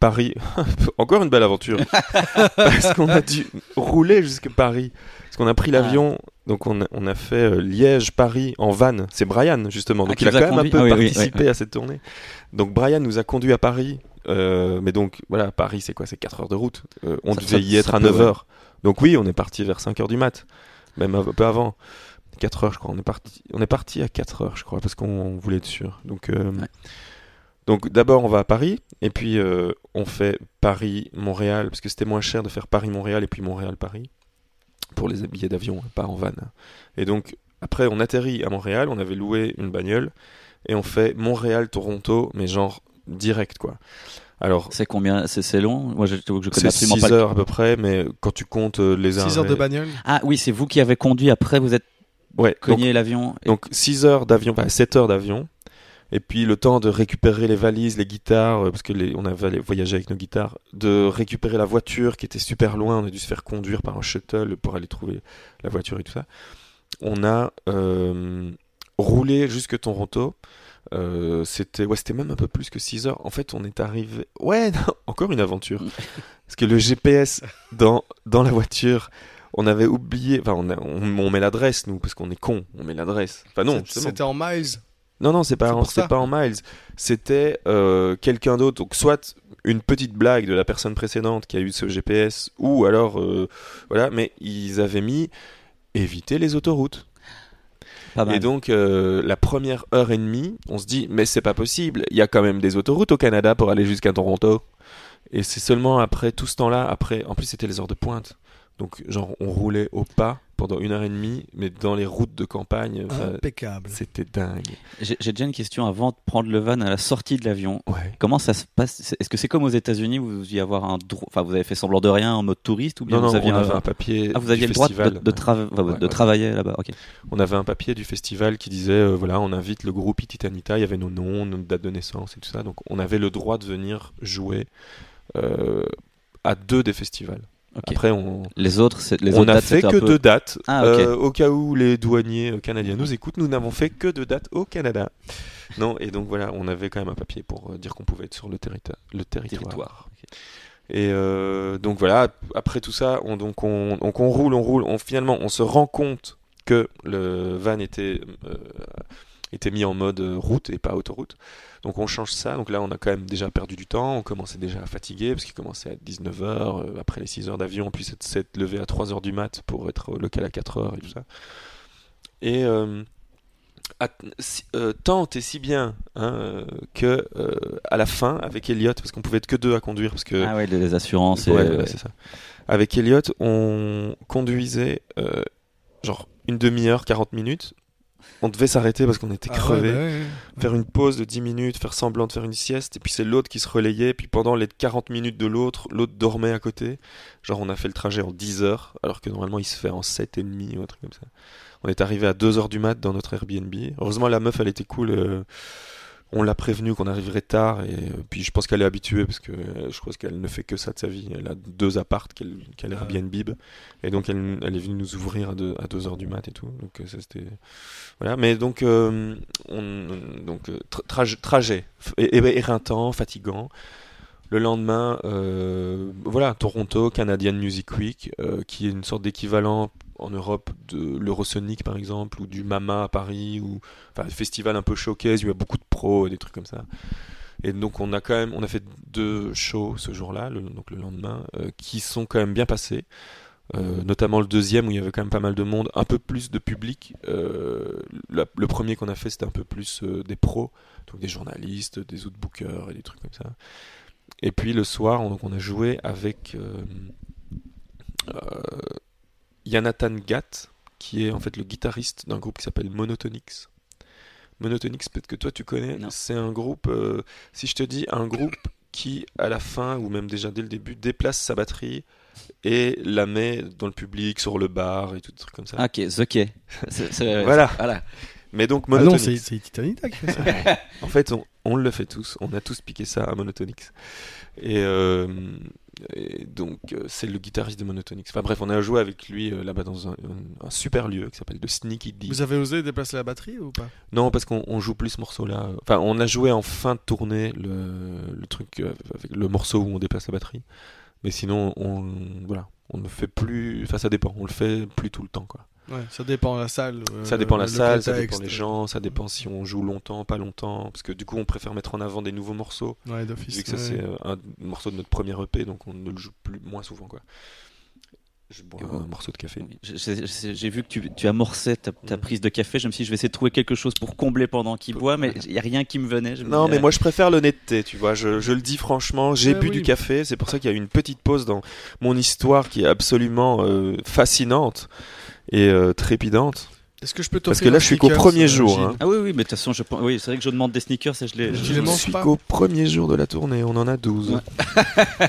Paris, encore une belle aventure. parce qu'on a dû rouler jusqu'à Paris. Parce qu'on a pris l'avion, donc on a, on a fait euh, Liège-Paris en van. C'est Brian, justement. Ah, Donc il a quand même un peu Ah oui, participé oui, à cette tournée. Donc Brian nous a conduit à Paris. euh, mais donc, voilà, Paris, c'est quoi? C'est 4 heures de route. Euh, on Ça- devait ça- y être à peut, 9 heures. Donc oui, on est parti vers 5 heures du mat. Même un peu avant. 4 heures, je crois. On est parti, on est parti à 4 heures, je crois, parce qu'on voulait être sûr. Donc, Ouais. donc d'abord, on va à Paris. Et puis, on fait Paris-Montréal, parce que c'était moins cher de faire Paris-Montréal et puis Montréal-Paris. Pour les billets d'avion, pas en van. Et donc, après, on atterrit à Montréal. On avait loué une bagnole. Et on fait Montréal-Toronto, mais genre direct, quoi. Alors, C'est combien? C'est long? Moi, je, je connais c'est absolument 6 pas. le- heures à peu près, mais quand tu comptes euh, les 6 heures de bagnole? Ah oui, c'est vous qui avez conduit. Après, vous êtes Ouais, cogné l'avion. et- donc 6 heures d'avion, pas 7 heures d'avion. Et puis le temps de récupérer les valises, les guitares, euh, parce que les, on avait voyagé avec nos guitares, de récupérer la voiture qui était super loin, on a dû se faire conduire par un shuttle pour aller trouver la voiture et tout ça. On a euh, roulé jusque Toronto. Euh, c'était ouais, c'était même un peu plus que 6 heures. En fait, on est arrivé. Ouais, non, encore une aventure. Parce que le GPS dans, dans la voiture, on avait oublié. Enfin, on, a- on, on met l'adresse, nous, parce qu'on est con. On met l'adresse. Enfin, non. C'était en miles. Non, non, c'est pas, en- pas en miles. C'était euh, quelqu'un d'autre. Donc, soit une petite blague de la personne précédente qui a eu ce GPS, ou alors, euh, voilà, mais ils avaient mis éviter les autoroutes. Pas mal. Et donc, euh, la première heure et demie, on se dit, mais c'est pas possible, il y a quand même des autoroutes au Canada pour aller jusqu'à Toronto. Et c'est seulement après tout ce temps-là, après, en plus c'était les heures de pointe. Donc, genre, on roulait au pas pendant une heure et demie, mais dans les routes de campagne. Impeccable. C'était dingue. J'ai déjà une question avant de prendre le van à la sortie de l'avion. Ouais. Comment ça se passe? Est-ce que c'est comme aux États-Unis où vous deviez avoir un Enfin, vous avez fait semblant de rien en mode touriste ou bien Non, non, vous aviez on avait un... un papier. Ah, vous aviez du le droit de, festival. de, trava- enfin, Ouais, de ouais. travailler là-bas. Ok. On avait un papier du festival qui disait euh, voilà, on invite le groupe Ititanita, il y avait nos noms, notre date de naissance et tout ça. Donc on avait le droit de venir jouer euh, à deux des festivals. Après, on, Les autres, c'est les on n'a dates, fait que peu- deux dates. Ah. Euh, au cas où les douaniers euh, canadiens nous écoutent, nous n'avons fait que deux dates au Canada. non, et donc voilà, on avait quand même un papier pour euh, dire qu'on pouvait être sur le, territoire le territoire. territoire. Ok. Et euh, donc voilà, après tout ça, on, donc, on, donc on roule, on roule, on, finalement on se rend compte que le van était, euh, était mis en mode route et pas autoroute. Donc on change ça, donc là on a quand même déjà perdu du temps, on commençait déjà à fatiguer parce qu'il commençait à 19h, après les 6 heures d'avion, puis s'être levé à 3h du mat pour être au local à 4h et tout ça. Et euh, à- si- euh, tant et si bien hein, euh, que euh, à la fin avec Elliot, parce qu'on pouvait être que deux à conduire parce que Ah ouais, les assurances. et- Ouais, ouais, c'est ça. Avec Elliot, on conduisait euh, genre une demi-heure, 40 minutes. On devait s'arrêter parce qu'on était Ah ouais, crevé. bah ouais. Faire une pause de 10 minutes, faire semblant de faire une sieste. Et puis c'est l'autre qui se relayait. Puis pendant les 40 minutes de l'autre, l'autre dormait à côté. Genre on a fait le trajet en 10 heures, alors que normalement il se fait en 7 et demi ou un truc comme ça. On est arrivé à 2 heures du mat dans notre Airbnb. Heureusement la meuf elle était cool. euh, on l'a prévenu qu'on arriverait tard et euh, puis je pense qu'elle est habituée parce que euh, je crois qu'elle ne fait que ça de sa vie. Elle a deux appartes qu'elle qu'elle Ah. Airbnb et donc elle, elle est venue nous ouvrir à 2 à deux heures du mat et tout. Donc euh, ça c'était voilà. Mais donc euh, on donc tra- traj- trajet éreintant, fatigant. Le lendemain, euh, voilà, Toronto, Canadian Music Week, euh, qui est une sorte d'équivalent en Europe de l'Eurosonic par exemple, ou du Mama à Paris, ou enfin un festival un peu showcase, où il y a beaucoup de pros et des trucs comme ça. Et donc on a quand même, on a fait deux shows ce jour-là, le, donc le lendemain, euh, qui sont quand même bien passés. Euh, notamment le deuxième où il y avait quand même pas mal de monde, un peu plus de public. Euh, le premier qu'on a fait c'était un peu plus des pros, donc des journalistes, des autres bookers et des trucs comme ça. Et puis le soir, on, donc on a joué avec Yanathan Gatt, qui est en fait le guitariste d'un groupe qui s'appelle Monotonix. Monotonix, peut-être que toi tu connais. Non. C'est un groupe, euh, si je te dis un groupe qui, à la fin, ou même déjà dès le début, déplace sa batterie et la met dans le public, sur le bar et tout des trucs comme ça. Ah, ok, The Voilà. voilà. Mais donc Ah non, Monotonix. c'est c'est ça. En fait, on, on le fait tous. On a tous piqué ça à Monotonix. Et, euh, et donc, euh, c'est le guitariste de Monotonix. Enfin bref, on a joué avec lui euh, là-bas dans un, un- un super lieu qui s'appelle The Sneaky D. Vous avez osé déplacer la batterie ou pas? Non, parce qu'on on joue plus ce morceau-là. Enfin, on a joué en fin de tournée le, le truc avec le morceau où on déplace la batterie. Mais sinon, on, voilà, on ne fait plus. Enfin, ça dépend. On le fait plus tout le temps, quoi. Ouais, ça dépend de la salle. euh, Ça dépend la le salle, ça dépend les gens, ça dépend si on joue longtemps, pas longtemps. Parce que du coup, on préfère mettre en avant des nouveaux morceaux. Ouais, d'office. Vu que ça, ouais. c'est euh, un morceau de notre premier EP, donc on ne le joue plus moins souvent, quoi. Je bois un morceau de café. J'ai vu que tu, tu amorçais ta, ta Mm. prise de café. Je me suis dit, je vais essayer de trouver quelque chose pour combler pendant qu'il boit, mais il n'y a rien qui me venait. Je me Non, dis, mais euh, moi je préfère l'honnêteté, tu vois. Je, je le dis franchement, j'ai Ouais, bu oui. du café. C'est pour ça qu'il y a eu une petite pause dans mon histoire qui est absolument euh, fascinante et euh, trépidante. Est-ce que je peux Parce que là, je suis qu'au premier jour, hein. Ah oui, oui, mais de toute façon, je pense- oui, c'est vrai que je demande des sneakers et je les. Tu je- les Je manges suis pas qu'au premier jour de la tournée, on en a 12. Ouais.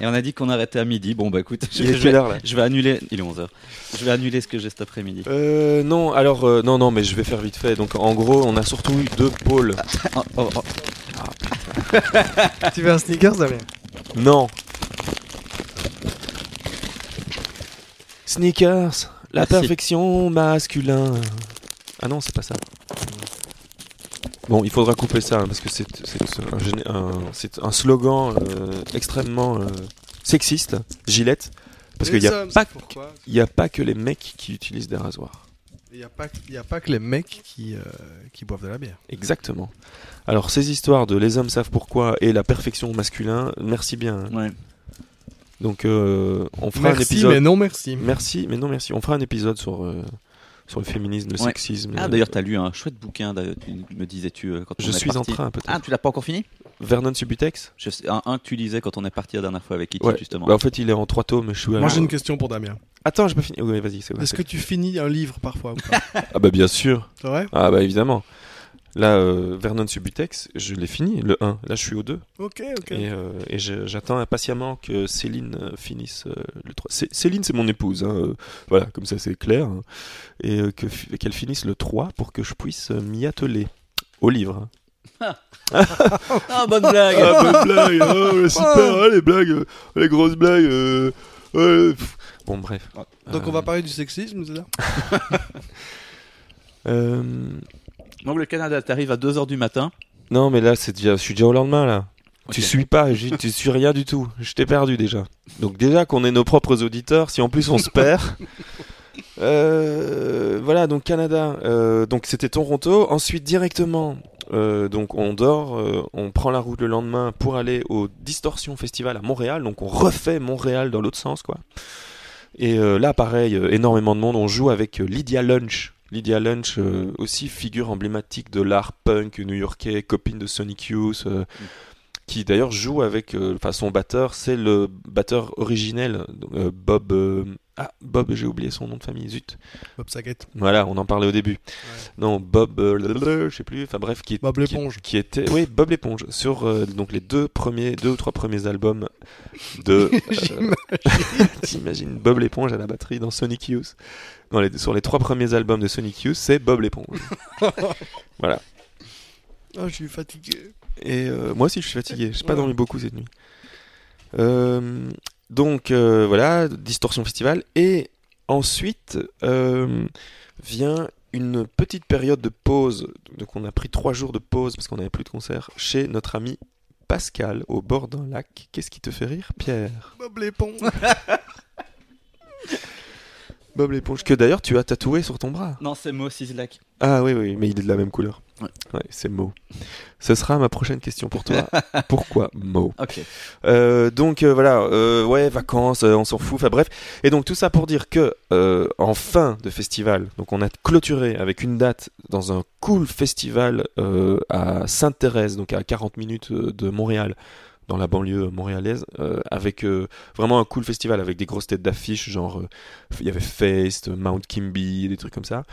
Et on a dit qu'on arrêtait à midi. Bon, bah écoute, je, Il est je quelle vais, heure là je vais annuler. Il est 11h. Je vais annuler ce que j'ai cet après-midi. euh, non, alors euh, non, non, mais je vais faire vite fait. Donc en gros, on a surtout eu deux pôles. Oh, oh, oh. Tu veux un sneakers, Damien Non. Sneakers, la Merci. perfection masculin. Ah non, c'est pas ça. Bon, il faudra couper ça hein, parce que c'est un, slogan euh, extrêmement euh, sexiste, Gillette, parce qu'il n'y a, hommes, pas- c'est pourquoi il y a pas que les mecs qui utilisent des rasoirs. Il n'y a, pas- il y a pas que les mecs qui, euh, qui boivent de la bière. Exactement. Alors ces histoires de les hommes savent pourquoi et la perfection masculin, merci bien. hein. Ouais. Donc euh, on fera un Merci, épisode. mais non merci. Merci, mais non merci. On fera un épisode sur, euh, sur le féminisme, le Ouais. sexisme. Ah, euh, d'ailleurs, t'as lu un chouette bouquin, d'ailleurs, tu- me disais-tu, quand Je on est suis en train peut-être. Ah, tu l'as pas encore fini? Vernon Subutex? Je sais, un, un que tu lisais quand on est parti la dernière fois avec Kitty, Ouais. justement. bah, En fait, il est en trois tomes. Je suis Moi j'ai une question pour Damien. Attends, j'ai pas fini. Oui, vas-y, c'est Est-ce que tu finis un livre parfois ou pas? Ah bah bien sûr. C'est vrai? Ah bah évidemment. Là, euh, Vernon Subutex, je l'ai fini, le 1. Là, je suis au 2. Ok, ok. Et, euh, et j'attends impatiemment que Céline euh, finisse euh, le 3. Cé- Céline, c'est mon épouse. hein, voilà, comme ça, c'est clair. hein. Et euh, qu'elle finisse le 3 pour que je puisse m'y atteler. Au livre. hein. Ah, bonne blague Ah, bonne blague, oh, super, ah, les blagues, les grosses blagues. euh. Bon, bref. Donc Euh, on va parler du sexisme, c'est ça? Euh, Donc le Canada, t'arrives à 2h du matin. non, mais là, c'est déjà, je suis déjà au lendemain, là. Tu Ok. suis pas, je- tu suis rien du tout. Je t'ai perdu déjà. Donc déjà qu'on est nos propres auditeurs, si en plus on se perd. Euh, voilà, donc Canada. euh, donc c'était Toronto. Ensuite directement, euh, donc on dort, on prend la route le lendemain pour aller au Distortion Festival à Montréal. Donc on refait Montréal dans l'autre sens, quoi. Et là, pareil, énormément de monde. On joue avec Lydia Lunch. Lydia Lunch, euh, aussi figure emblématique de l'art punk new-yorkais, copine de Sonic Youth, euh, qui d'ailleurs joue avec, euh, enfin son batteur, c'est le batteur originel, Bob. ah, Bob, j'ai oublié son nom de famille, zut. Bob Saget. Voilà, on en parlait au début. Non, Bob, je sais plus, enfin bref, qui, Bob l'éponge. qui était, oui, Bob l'éponge, sur donc les deux premiers, deux ou trois premiers albums de. T'imagines Bob l'éponge à la batterie dans Sonic Youth. Dans les, sur les trois premiers albums de Sonic Youth, c'est Bob l'éponge. voilà. Oh, je suis fatigué. Et euh, moi aussi, je suis fatigué. J'ai pas Ouais. dormi beaucoup cette nuit. Euh, donc euh, voilà, Distorsion Festival. Et ensuite euh, vient une petite période de pause. Donc on a pris trois jours de pause parce qu'on n'avait plus de concert chez notre ami Pascal au bord d'un lac. Qu'est-ce qui te fait rire, Pierre? Bob l'éponge. Bob l'éponge, que d'ailleurs tu as tatoué sur ton bras. Non, c'est Mo Sislak. Ah oui, oui, mais il est de la même couleur. Ouais. c'est Mo. Ce sera ma prochaine question pour toi. Pourquoi Mo Ok. Euh, donc euh, voilà, euh, ouais, vacances, on s'en fout, enfin bref. Et donc tout ça pour dire que en fin de festival, donc on a clôturé avec une date dans un cool festival à Sainte-Thérèse, donc à 40 minutes de Montréal, dans la banlieue montréalaise, euh, avec euh, vraiment un cool festival avec des grosses têtes d'affiches, genre euh, il y avait Feist, Mount Kimby, des trucs comme ça.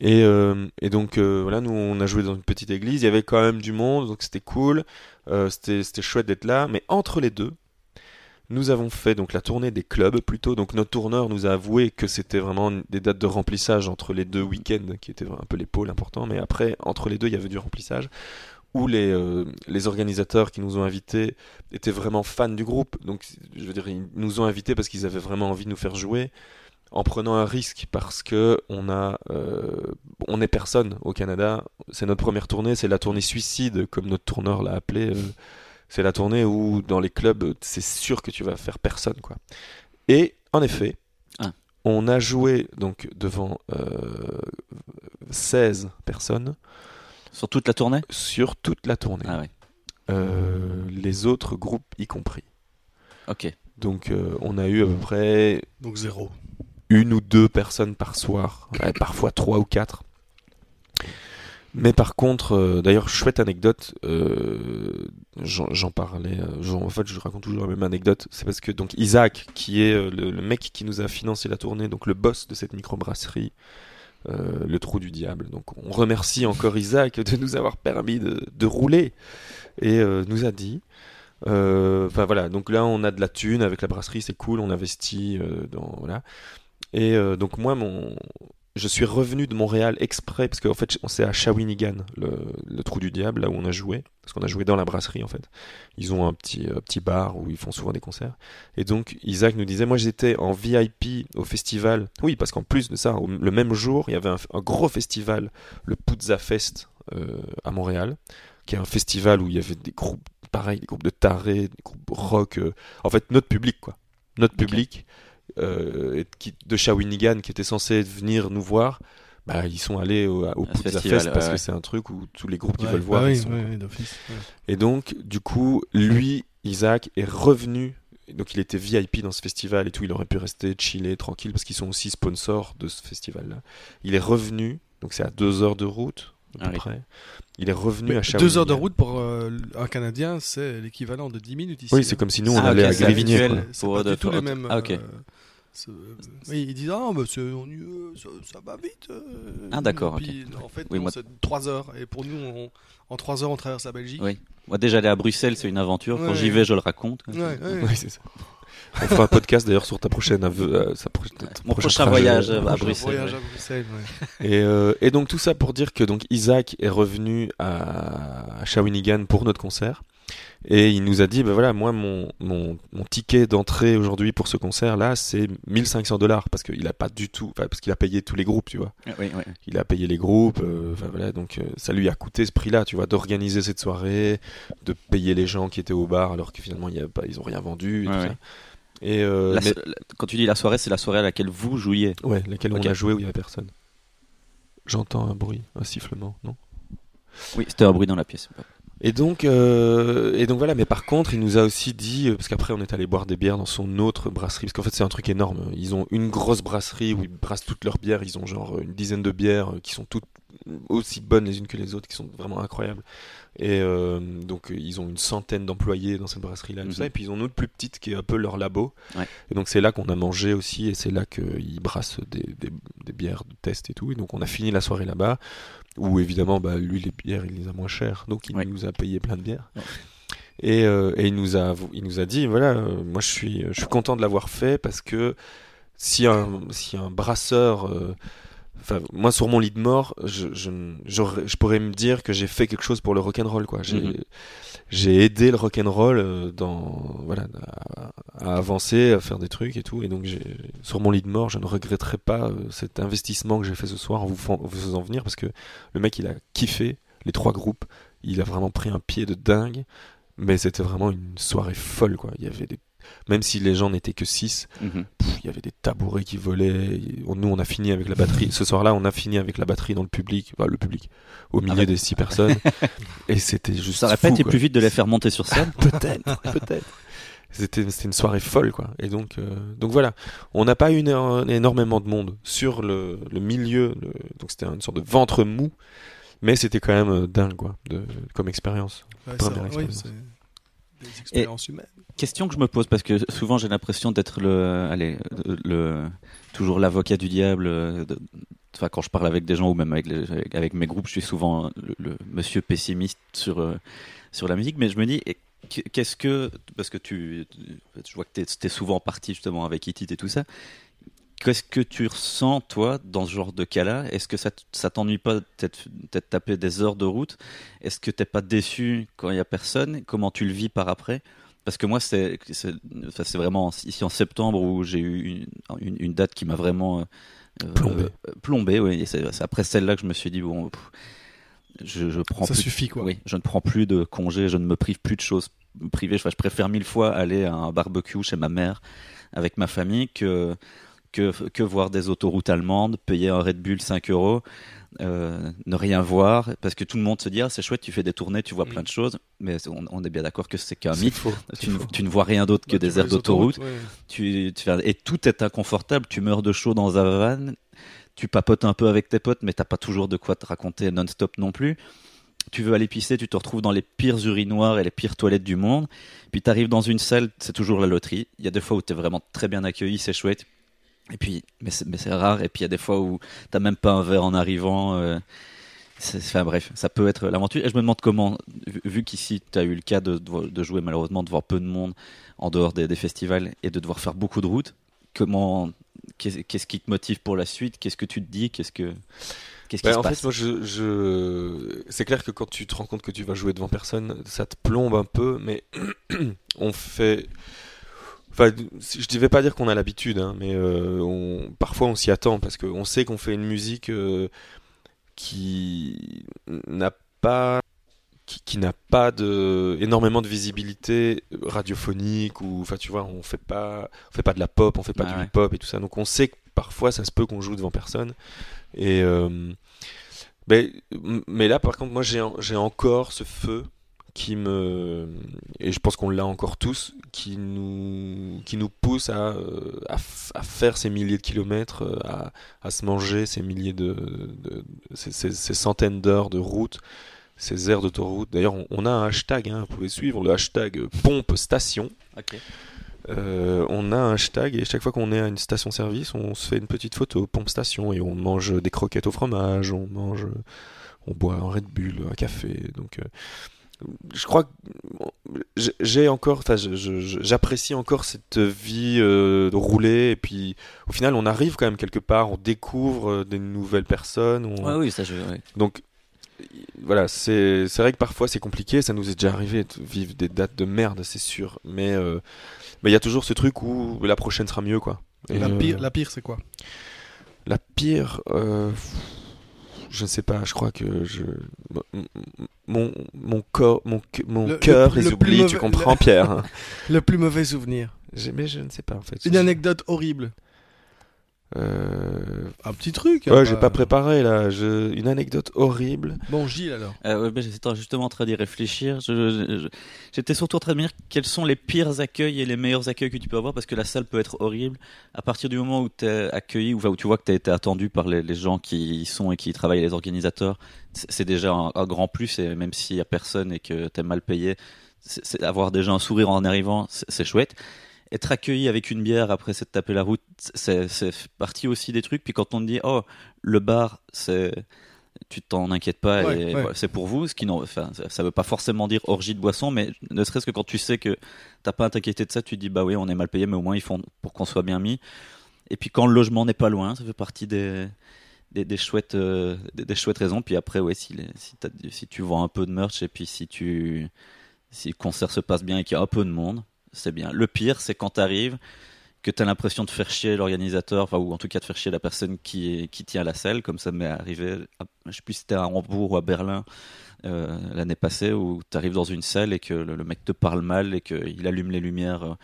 Et, et donc voilà, nous on a joué dans une petite église, il y avait quand même du monde, donc c'était cool. C'était chouette d'être là, mais entre les deux, nous avons fait donc la tournée des clubs plutôt. Donc notre tourneur nous a avoué que c'était vraiment des dates de remplissage entre les deux week-ends, qui étaient un peu les pôles importants. Mais après, entre les deux, il y avait du remplissage où les, euh, les organisateurs qui nous ont invités étaient vraiment fans du groupe. Donc je veux dire, ils nous ont invités parce qu'ils avaient vraiment envie de nous faire jouer. En prenant un risque parce que on a, euh, on est personne au Canada. C'est notre première tournée, c'est la tournée suicide comme notre tourneur l'a appelé. euh, c'est la tournée où dans les clubs, c'est sûr que tu vas faire personne, quoi. Et en effet, Ah. on a joué donc devant euh, 16 personnes Sur toute la tournée sur toute la tournée, Ah ouais. Euh, les autres groupes y compris. Ok. Donc euh, on a eu à peu près Donc zéro. une ou deux personnes par soir, Ouais, parfois trois ou quatre. Mais par contre, euh, d'ailleurs, chouette anecdote, euh, j'en parlais, en fait je raconte toujours la même anecdote, c'est parce que donc Isaac, qui est le, le mec qui nous a financé la tournée, donc le boss de cette microbrasserie, euh, le trou du diable, donc on remercie encore Isaac de nous avoir permis de, rouler, et euh, nous a dit, euh, enfin voilà, donc là on a de la thune avec la brasserie, c'est cool, on investit dans, voilà, et donc moi, mon, je suis revenu de Montréal exprès parce qu'en fait, on c'est à Shawinigan, le, le trou du diable, là où on a joué, parce qu'on a joué dans la brasserie en fait. Ils ont un petit euh, petit bar où ils font souvent des concerts. Et donc Isaac nous disait, moi j'étais en VIP au festival. Oui, parce qu'en plus de ça, le même jour, il y avait un, un gros festival, le Puzza Fest euh, à Montréal, qui est un festival où il y avait des groupes, pareil, des groupes de tarés, des groupes rock. euh, en fait, notre public quoi, notre public de Shawinigan qui était censé venir nous voir, bah, ils sont allés au, au Fest parce ouais, que c'est un truc où tous les groupes qui veulent bah voir. ils sont-. Et donc, du coup, lui, Isaac, est revenu. Donc, il était VIP dans ce festival et tout. Il aurait pu rester chiller, tranquille, parce qu'ils sont aussi sponsors de ce festival-là. Il est revenu, donc c'est à deux heures de route, à peu Ah oui. Il est revenu Mais à Shawinigan. deux heures de route pour euh, un Canadien, c'est l'équivalent de 10 minutes ici. Oui, c'est comme si nous on Ah, allait à quoi. C'est Pour pas du tout les mêmes. Ah, ok. euh, c'est- oui, ils disent ah bah c'est ennuyeux, ça, ça va vite. euh. Ah, d'accord, En fait, Oui, moi- c'est 3 heures et pour nous, on- en 3 heures, on traverse la Belgique. Oui. Moi, déjà aller à Bruxelles, c'est une aventure. Quand Ouais. j'y vais, je le raconte. Ouais, ouais. Oui, c'est ça. On fera un podcast d'ailleurs sur ta prochaine euh, sa pro- ton Mon prochain voyage, à Bruxelles, voyage ouais. à Bruxelles, ouais. Et, euh, et donc tout ça pour dire que donc Isaac est revenu à, à Shawinigan pour notre concert et il nous a dit ben voilà moi mon, mon, mon ticket d'entrée aujourd'hui pour ce concert là c'est 1500 dollars parce qu'il a pas du tout enfin, parce qu'il a payé tous les groupes tu vois Oui, oui. il a payé les groupes euh, enfin voilà donc euh, ça lui a coûté ce prix là tu vois d'organiser cette soirée de payer les gens qui étaient au bar alors que finalement il y a pas ils ont rien vendu et Ouais, tout ouais. ça et euh, mais- quand tu dis la soirée, c'est la soirée à laquelle vous jouiez. ouais laquelle on a joué où il y avait personne j'entends un bruit un sifflement non? Oui, c'était un bruit dans la pièce. Et donc, euh, et donc voilà, mais par contre, il nous a aussi dit, euh, parce qu'après on est allé boire des bières dans son autre brasserie, parce qu'en fait c'est un truc énorme. Ils ont une grosse brasserie où ils brassent toutes leurs bières, ils ont genre une dizaine de bières qui sont toutes aussi bonnes les unes que les autres, qui sont vraiment incroyables. Et euh, donc ils ont une centaine d'employés dans cette brasserie-là, Mhm. Et puis ils ont une autre plus petite qui est un peu leur labo. Ouais. Et donc c'est là qu'on a mangé aussi, et c'est là qu'ils brassent des, des, des bières de test et tout. Et donc on a fini la soirée là-bas, où évidemment, bah, lui les bières il les a moins chères, donc il Ouais. nous a payé plein de bières. Ouais. Et, euh, et il nous a, il nous a dit, voilà, euh, moi je suis, je suis content de l'avoir fait parce que si un, si un brasseur, enfin moi sur mon lit de mort, je, je, je pourrais me dire que j'ai fait quelque chose pour le rock'n'roll, quoi. J'ai, Mhm. j'ai aidé le rock'n'roll euh, dans, voilà, à, à avancer, à faire des trucs et tout. Et donc sur mon lit de mort, je ne regretterai pas euh, cet investissement que j'ai fait ce soir en vous, fan- en vous faisant venir parce que le mec il a kiffé les trois groupes, il a vraiment pris un pied de dingue. Mais c'était vraiment une soirée folle, quoi. Il y avait des... Même si les gens n'étaient que 6, Mhm. il y avait des tabourets qui volaient. Nous, on a fini avec la batterie. Ce soir-là, on a fini avec la batterie dans le public, enfin, le public, au milieu des 6 personnes. et c'était juste. Ça aurait pas été quoi. plus vite de les faire monter sur scène Peut-être, peut-être. C'était, une soirée folle, quoi. Et donc, euh, donc voilà. On n'a pas eu une- un- énormément de monde sur le, le milieu. le- donc c'était une sorte de ventre mou. Mais c'était quand même euh, dingue, quoi, de, comme expérience. Ouais, Première ça- oui, des expériences humaines. Question que je me pose parce que souvent j'ai l'impression d'être le, allez, le, toujours l'avocat du diable. euh, de- Enfin, quand je parle avec des gens ou même avec, les- avec- mes groupes, je suis souvent le, le monsieur pessimiste sur euh, sur la musique. Mais je me dis, qu'est-ce que parce que tu, je vois que t'es es souvent parti justement avec Itit et tout ça. Qu'est-ce que tu ressens, toi, dans ce genre de cas-là? Est-ce que ça, t'ennuie pas peut-être taper des heures de route? Est-ce que t'es pas déçu quand il y a personne? Comment tu le vis par après? Parce que moi, c'est vraiment ici en septembre où j'ai eu une, une, une date qui m'a vraiment euh, Plombé. euh, plombé, oui. Et c'est c'est après celle-là que je me suis dit bon, pff, je, je prends Ça plus. suffit, quoi. Oui, je ne prends plus de congés, je ne me prive plus de choses privées. Enfin, je préfère mille fois aller à un barbecue chez ma mère avec ma famille que que, que voir des autoroutes allemandes, payer un Red Bull 5 euros, euh, ne rien voir, parce que tout le monde se dit ah, c'est chouette, tu fais des tournées, tu vois Mm. plein de choses, mais on, on est bien d'accord que c'est qu'un mythe. faux. Tu, ne- tu ne vois rien d'autre que Bah, des aires d'autoroute. ouais. Tu, et tout est inconfortable. Tu meurs de chaud dans un van. Tu papotes un peu avec tes potes, mais t'as pas toujours de quoi te raconter non-stop non plus. Tu veux aller pisser, tu te retrouves dans les pires urinoirs et les pires toilettes du monde. Puis tu arrives dans une salle, c'est toujours la loterie. Il y a des fois où tu es vraiment très bien accueilli, c'est chouette. Et puis, mais c'est, rare. Et puis il y a des fois où t'as même pas un verre en arrivant. euh, enfin bref, ça peut être l'aventure. Et je me demande comment, vu, vu qu'ici tu as eu le cas de, jouer malheureusement devant peu de monde en dehors des, des festivals et de devoir faire beaucoup de routes, comment, qu'est-ce, qui te motive pour la suite? Qu'est-ce que tu te dis? Qu'est-ce que, qu'est-ce qui Bah, se en passe? fait, moi, je, je... c'est clair que quand tu te rends compte que tu vas jouer devant personne, ça te plombe un peu, mais on fait. Enfin, je ne vais pas dire qu'on a l'habitude, hein, mais euh, on... parfois on s'y attend parce qu'on sait qu'on fait une musique euh, qui n'a pas qui, qui n'a pas de énormément de visibilité radiophonique ou enfin tu vois on fait pas on fait pas de la pop on fait pas Ah du ouais. hip hop et tout ça donc on sait que parfois ça se peut qu'on joue devant personne et euh, mais, mais là par contre moi j'ai j'ai encore ce feu qui me et je pense qu'on l'a encore tous qui nous qui nous pousse à, euh, à, faire ces milliers de kilomètres euh, à, à se manger ces milliers de, de- ces, ces- ces centaines d'heures de route ces aires d'autoroute. D'ailleurs, on, on a un hashtag, hein, vous pouvez suivre le hashtag pompe station. Euh, on a un hashtag et chaque fois qu'on est à une station-service, on se fait une petite photo pompe station et on mange des croquettes au fromage, on mange, on boit un Red Bull, un café. Donc, euh, je crois que j'ai- encore, enfin, j'apprécie encore cette vie euh, de rouler et puis au final, on arrive quand même quelque part, on découvre euh, des nouvelles personnes. on- Ouais, oui, ça je. ouais. donc voilà, c'est c'est vrai que parfois c'est compliqué, ça nous est déjà arrivé de vivre des dates de merde, c'est sûr, mais euh, mais il y a toujours ce truc où la prochaine sera mieux quoi. Et, La euh, pire, la pire c'est quoi? La pire, euh, je ne sais pas, je crois que je mon mon corps mon mon Le- cœur le- les le oublie, tu comprends Pierre. Le plus mauvais souvenir. Mais je ne sais pas en fait. Une anecdote horrible. Euh, Un petit truc. Ouais, hein, j'ai bah. pas préparé là. Je... Une anecdote horrible. Bon, Gilles alors. Euh, ouais, J'étais justement en train d'y réfléchir. J'étais surtout en train de me dire quels sont les pires accueils et les meilleurs accueils que tu peux avoir parce que la salle peut être horrible. À partir du moment où tu es accueilli ou enfin, où tu vois que tu as été attendu par les, les gens qui y sont et qui y travaillent, les organisateurs, c'est déjà un, un grand plus. Et même s'il y a personne et que tu es mal payé, avoir déjà un sourire en arrivant, c'est chouette. Être accueilli avec une bière après s'être tapé la route, c'est partie aussi des trucs. Puis quand on te dit, oh, le bar, c'est tu t'en inquiètes pas Ouais, et ouais. voilà, c'est pour vous ce qui enfin ça, veut pas forcément dire orgie de boisson mais ne serait-ce que quand tu sais que t'as pas à t'inquiéter de ça tu te dis bah oui on est mal payé mais au moins ils font pour qu'on soit bien mis et puis quand le logement n'est pas loin ça fait partie des des, des chouettes euh, des, des chouettes raisons puis après ouais si les- si, t'as- si tu vends un peu de merch et puis si tu si le concert se passe bien et qu'il y a un peu de monde c'est bien. Le pire c'est quand t'arrives que tu as l'impression de faire chier l'organisateur, enfin, ou en tout cas de faire chier la personne qui, qui tient la salle, comme ça m'est arrivé, à- je sais plus si c'était à Hambourg ou à Berlin euh, l'année passée, où tu arrives dans une salle et que le, mec te parle mal et qu'il allume les lumières euh,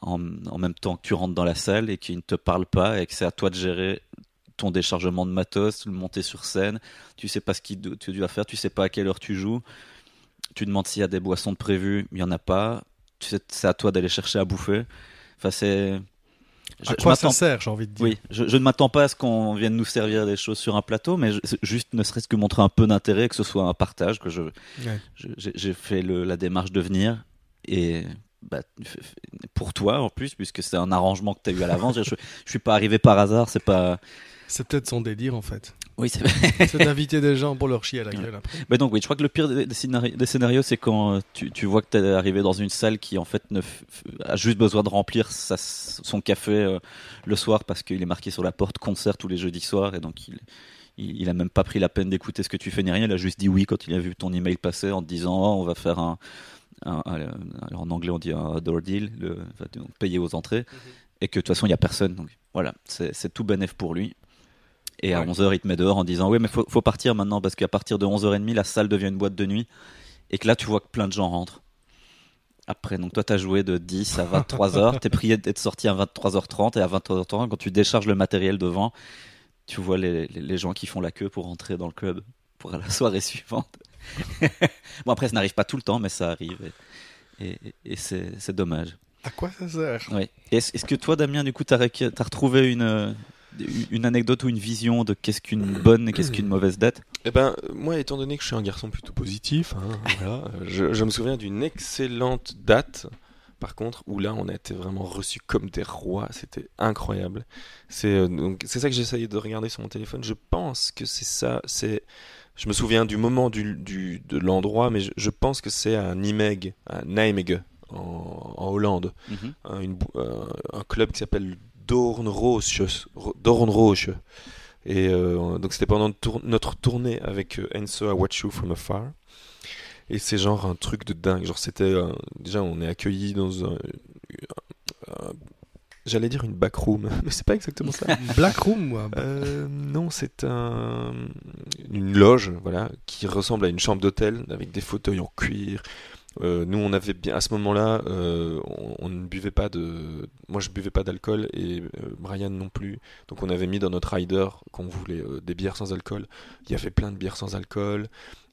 en, même temps que tu rentres dans la salle et qu'il ne te parle pas et que c'est à toi de gérer ton déchargement de matos, le monter sur scène, tu sais pas ce que tu dois faire, tu sais pas à quelle heure tu joues, tu demandes s'il y a des boissons prévues, il y en a pas, tu sais, c'est à toi d'aller chercher à bouffer. Enfin, c'est. Je, à je quoi ça sert, j'ai envie de dire Oui, je, je ne m'attends pas à ce qu'on vienne nous servir des choses sur un plateau, mais je- juste ne serait-ce que montrer un peu d'intérêt, que ce soit un partage, que je, Ouais. j'ai fait le- la démarche de venir et bah, pour toi en plus, puisque c'est un arrangement que tu as eu à l'avance. je, je suis pas arrivé par hasard, c'est pas. C'est peut-être son délire en fait. Oui, c'est C'est d'inviter des gens pour leur chier à la gueule après. Mais donc oui, je crois que le pire des, des scénari- des scénarios, c'est quand euh, tu, tu vois que tu es arrivé dans une salle qui en fait ne a juste besoin de remplir sa- son café euh, le soir parce qu'il est marqué sur la porte concert tous les jeudis soirs et donc il, il, il a même pas pris la peine d'écouter ce que tu fais ni rien. Il a juste dit oui quand il a vu ton email passer en te disant oh, on va faire un, un- un- alors en anglais on dit un door deal, le, enfin, donc payer aux entrées et que de toute façon il y a personne. Donc voilà, c'est c'est tout bénéf pour lui. Et à Ouais. 11h, il te met dehors en disant Oui, mais faut, faut partir maintenant parce qu'à partir de 11h30, la salle devient une boîte de nuit. Et que là, tu vois que plein de gens rentrent. Après, donc toi, tu as joué de 10 à 23h. tu es prié d'être sorti à 23h30. Et à 23h30, quand tu décharges le matériel devant, tu vois les, les- les gens qui font la queue pour rentrer dans le club pour la soirée suivante. bon, après, ça n'arrive pas tout le temps, mais ça arrive. Et, et- et c'est dommage. À quoi ça sert? Ouais. Est-ce que toi, Damien, du coup, tu as, retrouvé une, une anecdote ou une vision de qu'est-ce qu'une bonne et qu'est-ce qu'une mauvaise date Eh ben, moi, étant donné que je suis un garçon plutôt positif, hein, voilà, je, je me souviens d'une excellente date. Par contre, où là, on a été vraiment reçus comme des rois. C'était incroyable. C'est euh, donc c'est ça que j'essayais de regarder sur mon téléphone. Je pense que c'est ça. C'est, je me souviens du moment du, du de l'endroit, mais je, je pense que c'est à Nijmegen, à Nijmegen, en, en Hollande, un, une bou- euh, un club qui s'appelle Doornroosje. Doornroosje. Et euh, donc c'était pendant notre tournée avec euh, Enso à Watch You From Afar. Et c'est genre un truc de dingue. Genre c'était euh, déjà on est accueillis dans un, un- j'allais dire une backroom, mais c'est pas exactement ça. Black Room, moi. Euh, non, c'est un, une loge, voilà, qui ressemble à une chambre d'hôtel avec des fauteuils en cuir. Euh, nous, on avait bien à ce moment-là, euh, on, ne buvait pas de, moi je buvais pas d'alcool et euh, Brian non plus. Donc on avait mis dans notre rider qu'on voulait des bières sans alcool. Il y avait plein de bières sans alcool.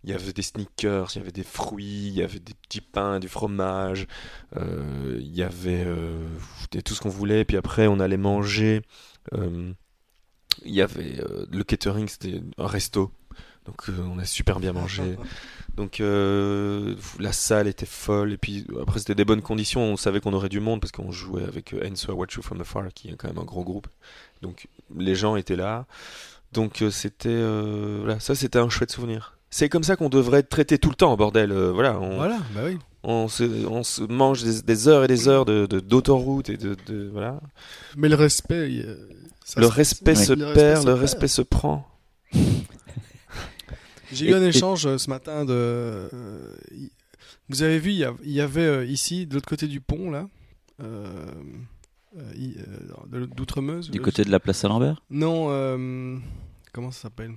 Il y avait des sneakers, il y avait des fruits, il y avait des petits pains, du fromage. il y avait tout ce qu'on voulait. Puis après, on allait manger. il y avait le catering, c'était un resto. Donc on a super bien mangé. Donc euh, la salle était folle et puis après c'était des bonnes conditions. On savait qu'on aurait du monde parce qu'on jouait avec euh, Answer Watch You From Afar qui est quand même un gros groupe. Donc les gens étaient là. Donc euh, c'était euh, voilà ça c'était un chouette souvenir. C'est comme ça qu'on devrait être traité tout le temps bordel. euh, voilà on, Voilà, bah oui. on, se, on se mange des, des heures et des heures de d'autoroute et de, de- voilà. Mais le respect. ça le respect Le respect perd, se le perd. respect se prend. J'ai eu un et- échange euh, ce matin de. euh, vous avez vu, il y avait euh, ici, de l'autre côté du pont, là, euh, d'Outremeuse. Du côté de la place Saint-Lambert Non, euh, comment ça s'appelle?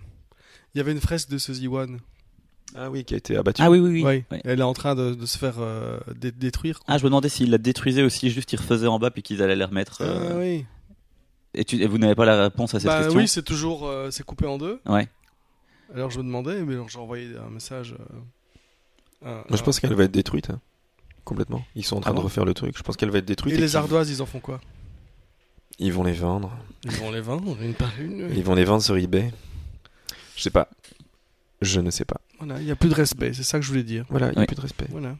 Il y avait une fresque de Suzy One. Ah oui qui a été abattu. Ah oui, oui, oui. Ouais. Ouais. Elle est en train de, de se faire euh, dé- détruire. quoi. Ah, je me demandais s'ils la détruisaient aussi, juste ils refaisaient en bas puis qu'ils allaient les remettre. Ah, oui. et, tu, et vous n'avez pas la réponse à cette Bah question? oui, c'est toujours euh, c'est coupé en deux. Ouais. Alors je me demandais, mais alors, j'ai envoyé un message. euh, Moi, je pense qu'elle va être détruite. hein. Complètement. Ils sont en train Ah de refaire le truc. Je pense qu'elle va être détruite. Et les ardoises, ils en font quoi? Ils vont les vendre. Ils vont les vendre une par une. Ils vont les vendre sur eBay. Je sais pas. Je ne sais pas. Voilà, il n'y a plus de respect, c'est ça que je voulais dire. Voilà, il n'y a Oui. plus de respect. Voilà.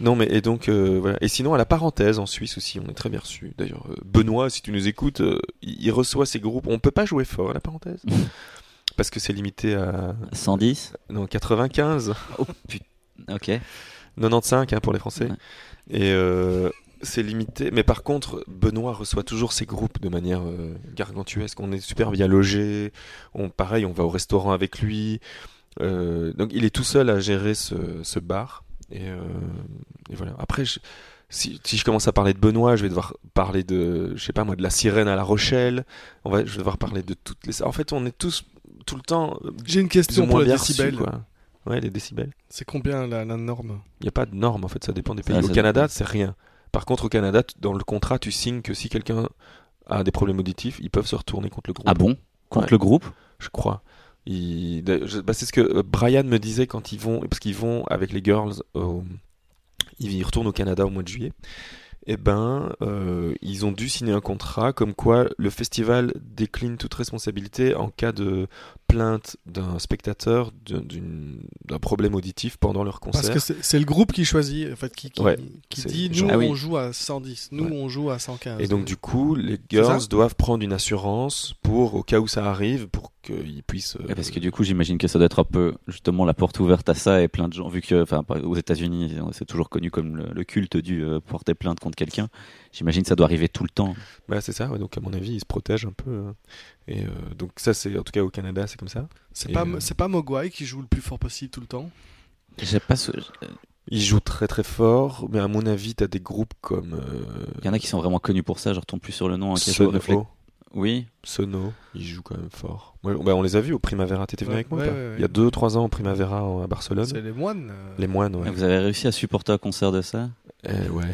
Non, mais et donc euh, voilà. Et sinon, à la parenthèse, en Suisse aussi, on est très bien reçu. D'ailleurs, euh, Benoît, si tu nous écoutes, euh, il il reçoit ses groupes. On peut pas jouer fort à la parenthèse? Parce que c'est limité à 110 non 95, Oh putain. Ok. 95 hein, pour les Français. Ouais. Et euh, c'est limité. Mais par contre, Benoît reçoit toujours ses groupes de manière euh, gargantuesque. On est super bien logé. On, pareil, on va au restaurant avec lui. Euh, donc il est tout seul à gérer ce, ce bar. Et, euh, et voilà. Après, je- si, si je commence à parler de Benoît, je vais devoir parler de, je sais pas moi, de la sirène à La Rochelle. On va, je vais devoir parler de toutes les. En fait, on est tous tout le temps J'ai une plus ou question pour moins les décibels. quoi. Ouais, les décibels. C'est combien la, la norme? Il n'y a pas de norme en fait, ça dépend des pays. Ah, au Canada, c'est rien. Par contre, au Canada, dans le contrat, tu signes que si quelqu'un a des problèmes auditifs, ils peuvent se retourner contre le groupe. Ah bon? Contre Ouais. le groupe? Je crois. Bah, c'est ce que euh, Brian me disait quand ils vont, parce qu'ils vont avec les girls, au- ils retournent au Canada au mois de juillet. Eh ben, euh, ils ont dû signer un contrat comme quoi le festival décline toute responsabilité en cas de plainte d'un spectateur d'un- problème auditif pendant leur Parce concert. que c'est le groupe qui choisit, en fait, qui, qui, Ouais, qui c'est dit nous Ah oui. on joue à 110, nous Ouais. on joue à 115. Et donc du coup, les girls doivent prendre une assurance pour, au cas où ça arrive, pour qu'ils puissent. euh, Parce que du coup, j'imagine que ça doit être un peu justement la porte ouverte à ça et plein de gens, vu que, enfin, aux États-Unis, c'est toujours connu comme le, le culte du euh, porter plainte contre quelqu'un. J'imagine que ça doit arriver tout le temps. Bah c'est ça. ouais, donc à mon avis, ils se protègent un peu. euh, et euh, donc ça, c'est en tout cas au Canada, c'est comme ça. c'est et, pas euh, c'est pas Mogwai qui joue le plus fort possible tout le temps? J'ai pas. ce- Ils jouent très très fort, mais à mon avis, t'as des groupes comme euh, Il y en a qui sont vraiment connus pour ça. Je retombe plus sur le nom. hein, qui a joué au Reflet- Sono. Oui. Sono, ils jouent quand même fort. Ouais, bah, on les a vus au Primavera. T'étais venu Ouais, avec moi ou ouais, pas ouais, ouais. Il y a 2-3 ans au Primavera en- à Barcelone. C'est les moines. euh. Les moines, ouais. Vous avez réussi à supporter un concert de ça? Eh, ouais.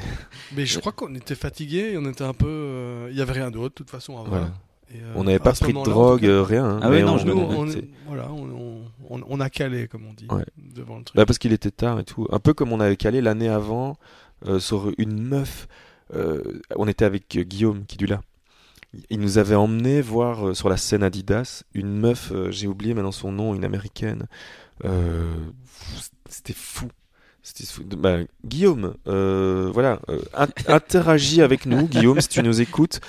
Mais je crois qu'on était fatigués, on était un peu. euh, Il y avait rien d'autre de toute façon avant. Voilà. Et, euh, On n'avait pas pris de drogue, euh, rien. hein, Ah mais non, on- je nous, on, voilà, on, on, on a calé comme on dit Ouais. devant le truc. Bah parce qu'il était tard et tout. Un peu comme on avait calé l'année avant euh, sur une meuf. euh, on était avec euh, Guillaume qui est là. Il nous avait emmené voir euh, sur la scène Adidas une meuf, euh, j'ai oublié maintenant son nom, une américaine. Euh, C'était fou. Bah, Guillaume, voilà, in- interagis avec nous, Guillaume, si tu nous écoutes.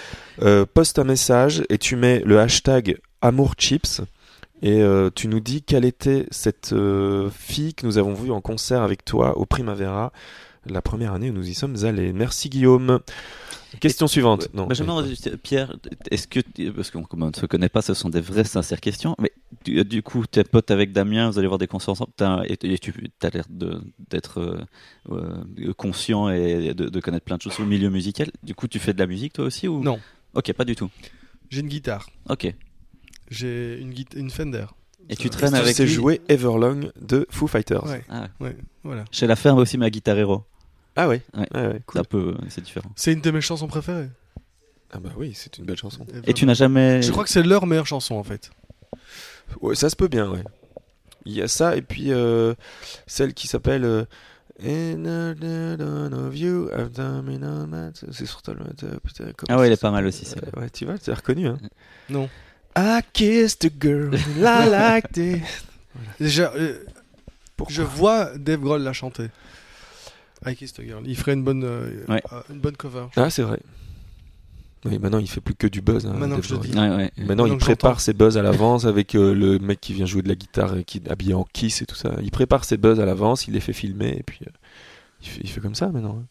Poste un message et tu mets le hashtag Amour Chips. Et tu nous dis quelle était cette fille que nous avons vue en concert avec toi au Primavera la première année où nous y sommes allés. Merci Guillaume. Question suivante. Non. Je me demande, juste, Pierre, est-ce que, parce qu'on ne se connaît pas, ce sont des vraies sincères questions, mais du, du coup, t'es pote avec Damien, vous allez voir des concerts ensemble, et, et tu as l'air d'être euh, euh, conscient et de, de connaître plein de choses sur le milieu musical. Du coup, tu fais de la musique toi aussi ou? Non, Ok, pas du tout. j'ai une guitare. Ok. J'ai une, Fender. Et tu Euh, traînes tu avec sais lui? jouer Everlong de Foo Fighters. Ouais, Ah, ouais, voilà. Chez la ferme aussi ma guitare héros. Ah ouais. Ouais. Ah ouais, C'est cool. un peu, c'est différent. C'est une de mes chansons préférées. Ah bah oui, c'est une belle chanson. Et tu n'as jamais. Je crois que c'est leur meilleure chanson en fait. Ouais, ça se peut bien, ouais. Il y a ça et puis euh, celle qui s'appelle euh, C'est sur Ah ouais, elle est pas mal aussi. Euh, Ouais, tu vois, tu as reconnu, hein. Non. I kissed a girl I liked it. Déjà, euh, je vois Dave Grohl la chanter. I Kissed a Girl. Il ferait une bonne, euh, Ouais. euh, une bonne cover. Ah, c'est vrai. Oui, maintenant il fait plus que du buzz. hein, Maintenant que je dis. Ouais, ouais. Maintenant, Maintenant il que prépare ses buzz à l'avance avec euh, le mec qui vient jouer de la guitare et qui est habillé en kiss et tout ça. Il prépare ses buzz à l'avance, il les fait filmer et puis euh, il, fait, il fait comme ça maintenant. hein.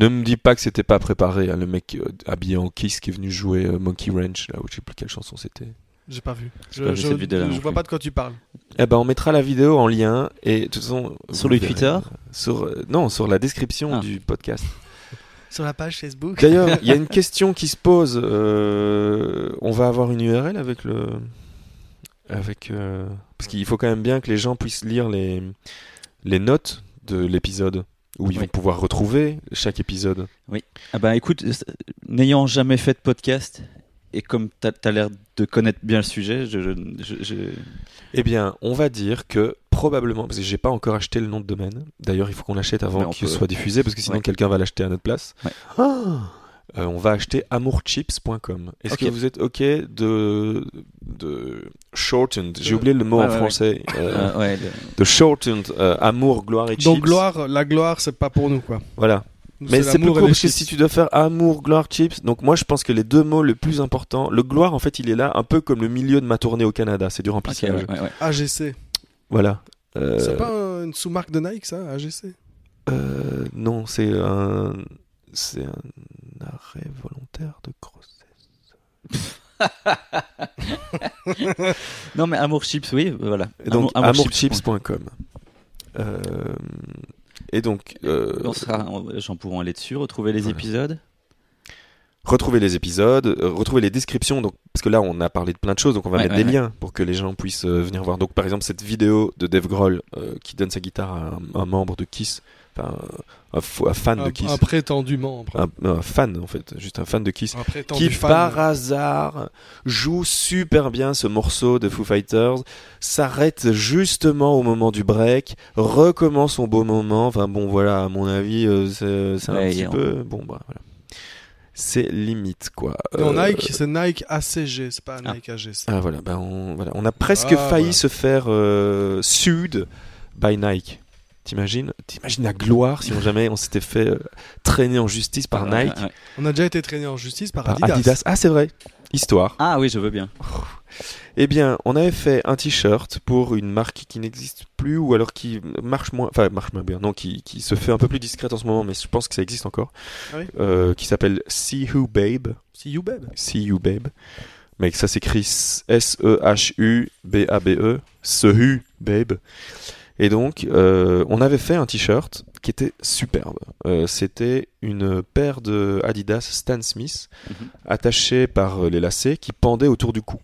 Ne me dis pas que c'était pas préparé, hein, le mec euh, habillé en kiss qui est venu jouer euh, Monkey Ranch, là où je sais plus quelle chanson c'était. J'ai pas vu. Je, pas vu je- cette je vois plus. pas de quoi tu parles. Eh ben, on mettra la vidéo en lien et de toute façon. Sur le verrez. Twitter Sur euh, non, sur la description Ah. du podcast. Sur la page Facebook. D'ailleurs, il y a une question qui se pose. euh, on va avoir une URL avec le. Avec. euh, parce qu'il faut quand même bien que les gens puissent lire les, les notes de l'épisode. Où ils Oui. vont pouvoir retrouver chaque épisode. Ah bah écoute, n'ayant jamais fait de podcast, et comme tu as, l'air de connaître bien le sujet, je, je- je- je- Eh bien, on va dire que probablement, parce que j'ai pas encore acheté le nom de domaine. D'ailleurs, il faut qu'on l'achète avant qu'il peut- soit diffusé, parce que sinon Ouais. quelqu'un va l'acheter à notre place. Ouais. Ah Euh, on va acheter amourchips.com. Est-ce que vous êtes ok de de shortened J'ai Euh, oublié le mot ouais, en ouais, français. Euh, euh, ouais, le- de shortened euh, amour, gloire et chips. Donc gloire, la gloire, c'est pas pour nous quoi. Voilà. Nous, Mais c'est plus court parce que si tu dois faire amour, gloire, chips, donc moi je pense que les deux mots les plus importants, le gloire en fait il est là un peu comme le milieu de ma tournée au Canada, c'est du remplissage. ouais, ouais, ouais. AGC. Voilà. Euh, C'est pas un- une sous-marque de Nike ça, AGC euh, non, c'est un c'est un arrêt volontaire de grossesse. Non mais Amour Chips, oui, euh, voilà. Et donc Amour- amourchips. amourchips.com. Euh, et donc euh, On sera, gens pourront aller dessus, retrouver les Voilà. épisodes. retrouver les épisodes, euh, retrouver les descriptions. Donc, parce que là, on a parlé de plein de choses, donc on va Ouais, mettre ouais, des ouais. liens pour que les gens puissent euh, venir voir. Donc, par exemple, cette vidéo de Dave Grohl euh, qui donne sa guitare à un, un membre de Kiss, un, fan de Kiss, un prétendu membre. un, un fan en fait, juste un fan de Kiss. Qui fan. par hasard joue super bien ce morceau de Foo Fighters, s'arrête justement au moment du break, recommence son beau moment. Enfin bon, voilà, à mon avis, euh, c'est c'est un Ouais, petit peu. Bon, bah voilà. C'est limite quoi. Non, Euh, Nike, c'est Nike ACG, c'est pas Ah. Nike AGC. Ah voilà, ben on, voilà, on a presque Ah, failli voilà. se faire euh, sued by Nike. T'imagines T'imagines la gloire si on jamais on s'était fait euh, traîner en justice par Nike, ouais, ouais. On a déjà été traîné en justice par, par Adidas. Adidas. Ah c'est vrai. Histoire. Ah oui, je veux bien. Eh bien, on avait fait un t-shirt pour une marque qui n'existe plus ou alors qui marche moins, enfin marche moins bien, non, qui, qui se fait un peu plus discrète en ce moment, mais je pense que ça existe encore, Ah oui euh, qui s'appelle See Who Babe. See you, babe. See You Babe. Mais ça s'écrit E S-E-H-U-B-A-B-E. Se Who Babe. Et donc, euh, on avait fait un t-shirt qui était superbe. Euh, C'était une paire de Adidas Stan Smith Mhm. attachée par euh, les lacets qui pendaient autour du cou.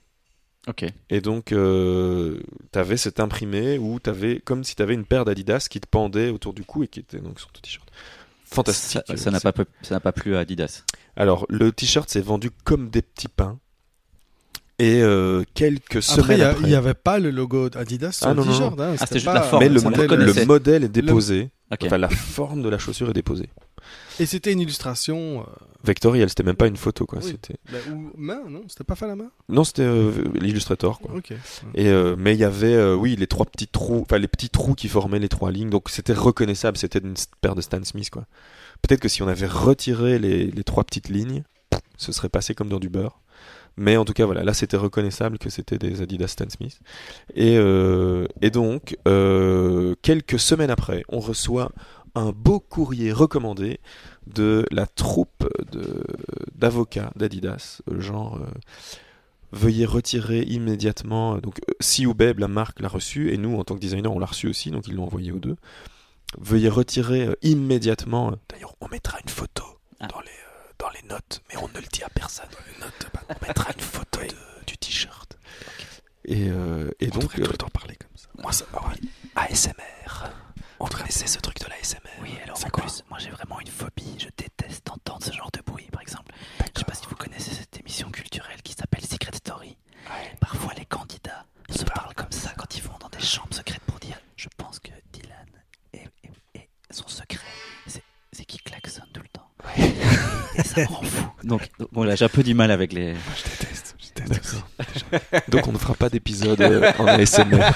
Ok. Et donc, euh, t'avais cet imprimé où t'avais comme si t'avais une paire d'Adidas qui te pendait autour du cou et qui était donc sur ton t-shirt. Fantastique. Ça- n'a pas, pu- ça n'a pas plu à Adidas. Alors, le t-shirt s'est vendu comme des petits pains. Et euh, quelques semaines après. il n'y avait pas le logo Adidas sur Ah, le non, non, t-shirt. hein, Ah, c'était juste pas- la forme, mais le, le reconnaissait. modèle est déposé. Ok. Enfin, la forme de la chaussure est déposée. Et c'était une illustration. euh, Vectoriel, c'était même pas une photo, quoi. Oui. C'était... bah, ou main, non C'était pas fait à la main Non, c'était euh, l'illustrator, quoi. Ok. Et euh, mais il y avait, euh, oui, les trois petits trous, enfin les petits trous qui formaient les trois lignes. Donc c'était reconnaissable, c'était une paire de Stan Smith, quoi. Peut-être que si on avait retiré les, les trois petites lignes, ce serait passé comme dans du beurre. Mais en tout cas, voilà, là c'était reconnaissable que c'était des Adidas Stan Smith. Et, euh, et donc, euh, quelques semaines après, on reçoit un beau courrier recommandé de la troupe d'avocats d'Adidas, euh, genre euh, veuillez retirer immédiatement. Donc, si Oubeb, la marque, l'a reçu, et nous, en tant que designer, on l'a reçu aussi, donc ils l'ont envoyé aux deux. Veuillez retirer immédiatement. D'ailleurs, on mettra une photo Ah. dans, les, dans les notes, mais on ne le dit à personne. On mettra une photo de- du t-shirt. Et, euh, et donc. euh, parler comme ça. moi, ça, ah oui, ASMR. On connaissait ce truc de l'ASMR. Oui, alors en quoi plus, moi j'ai vraiment une phobie. Je déteste entendre ce genre de bruit, par exemple. Je sais pas si vous connaissez cette émission culturelle qui s'appelle Secret Story. Parfois, les candidats se parlent comme ça quand ils vont dans des chambres secrètes pour dire Je pense que Dylan est, est- est- son secret, c'est qu'il klaxonne tout le temps. Et ça me rend fou. Donc, bon, là, j'ai un peu du mal avec les. Je déteste. Je déteste. D'accord. Donc on ne fera pas d'épisode euh, en ASMR.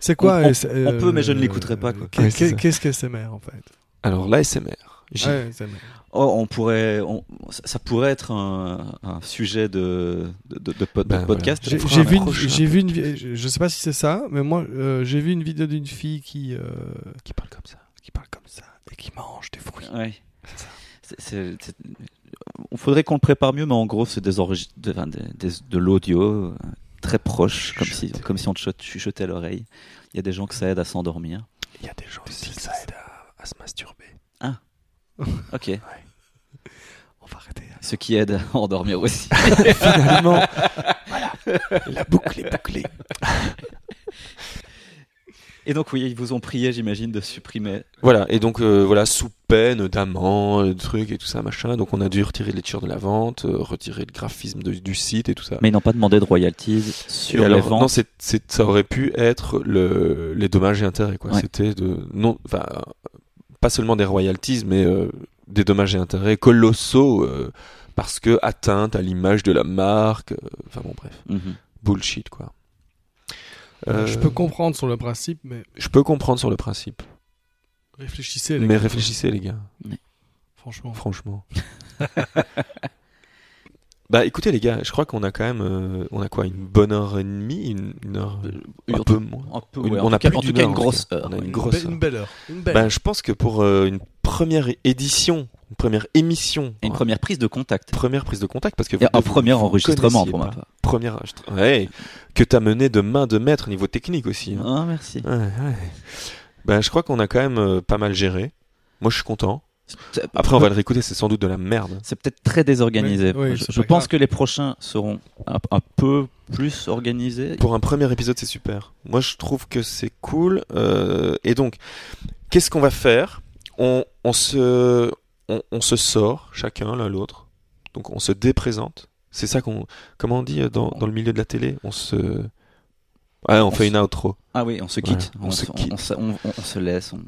C'est quoi On- on- on peut, mais je ne euh, l'écouterai pas, Ouais, ça. Qu'est-ce qu'ASMR en fait? Alors l'ASMR. Ouais, ASMR. Oh, on pourrait, on- ça, ça pourrait être un, un sujet de, de, de- de pod- Ben, podcast. Fera j'ai vu, une, j'ai vu une, je, sais pas si c'est ça, mais moi euh, j'ai vu une vidéo d'une fille qui euh, Qui parle comme ça. qui parle comme ça et qui mange des fruits. Ouais. C'est- c'est- On faudrait qu'on le prépare mieux, mais en gros, c'est des de, l'audio euh, très proche, comme si, Chuchoter. comme si on te chuchotait à l'oreille. Il y a des gens que ça aide à s'endormir. Il y a des gens aussi que ça aide à, à se masturber. Ok. On va arrêter. Ce qui aide à endormir aussi. Finalement, voilà, la boucle est bouclée. Et donc, oui, ils vous ont prié, j'imagine, de supprimer. Voilà, et donc euh, voilà, sous peine d'amende, trucs et tout ça, machin. Donc on a dû retirer les tirs de la vente, euh, retirer le graphisme de- du site et tout ça. Mais ils n'ont pas demandé de royalties Et sur les alors, ventes. non, c'est, c'est- ça aurait pu être le, les dommages et intérêts, quoi. Ouais. C'était de, non, enfin, pas seulement des royalties, mais euh, des dommages et intérêts colossaux euh, parce que atteinte à l'image de la marque. euh, Enfin bon, bref, Mhm. bullshit, quoi. Euh, Je peux comprendre sur le principe, mais je peux comprendre sur le principe, réfléchissez les mais gars. réfléchissez, les gars. Franchement. Franchement. bah écoutez les gars, je crois qu'on a quand même, euh, on a quoi, une bonne heure et demie, une, une heure, un peu moins. Un peu, Une- ouais, on en a tout cas, plus en tout d'une cas heure, une grosse heure. On a une oui. grosse be- heure. une belle heure. Une belle. Ben, je pense que pour euh, une première édition, une première émission, Et une première prise de contact. première prise de contact, parce que Et vous un premier vous- enregistrement pour ma pas. part. Premier enregistrement, ouais, que t'as mené de main de maître niveau technique aussi. hein. Ah, merci. Ouais, ouais. Ben, je crois qu'on a quand même euh, pas mal géré. Moi, je suis content. Après, on va le réécouter, c'est sans doute de la merde. C'est peut-être très désorganisé. Oui, oui, je pense grave. que les prochains seront un, un peu plus organisés. Pour un premier épisode, c'est super. Moi, je trouve que c'est cool. euh, et donc, qu'est-ce qu'on va faire? On, on se, on, on se sort chacun l'un l'autre. Donc, on se déprésente. C'est ça qu'on, comment on dit euh, dans, dans le milieu de la télé? On se, ouais, on, On fait se- une outro. Ah oui, on se quitte. Voilà, on se quitte. on se- on- on- on se laisse. on-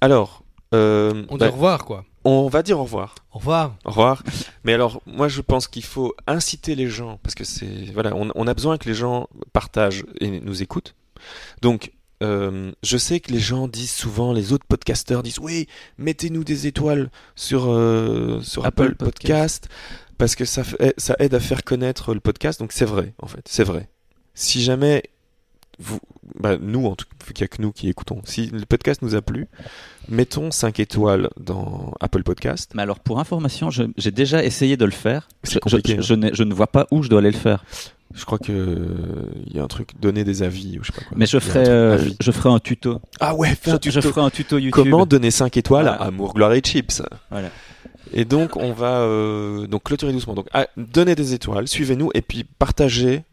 Alors, euh, On dit bah, au revoir quoi. on va dire au revoir. Au revoir. Au revoir. Mais alors, moi, je pense qu'il faut inciter les gens, parce que c'est voilà, on, on a besoin que les gens partagent et nous écoutent. Donc, euh, je sais que les gens disent souvent, les autres podcasteurs disent, oui, mettez-nous des étoiles sur euh, sur Apple, Apple Podcast, parce que ça ça aide à faire connaître le podcast. Donc, c'est vrai, en fait, c'est vrai. Si jamais vous, bah, nous, en tout cas, qu'il n'y a que nous qui écoutons. Si le podcast nous a plu, mettons 5 étoiles dans Apple Podcast. Mais alors, pour information, j'ai déjà essayé de le faire. Je, compliqué, je- hein. je n'ai- je ne vois pas où je dois aller le faire. Je crois que euh, il y a un truc donner des avis ou je sais pas quoi. Mais je ferai, euh, je ferai un tuto. Ah ouais, fais un Je, tuto. je ferai un tuto YouTube. Comment donner 5 étoiles Voilà. à Amour, Gloire et Chips. Voilà. Et donc on va euh, donc clôturer doucement. Donc ah, donnez des étoiles, suivez-nous et puis partagez.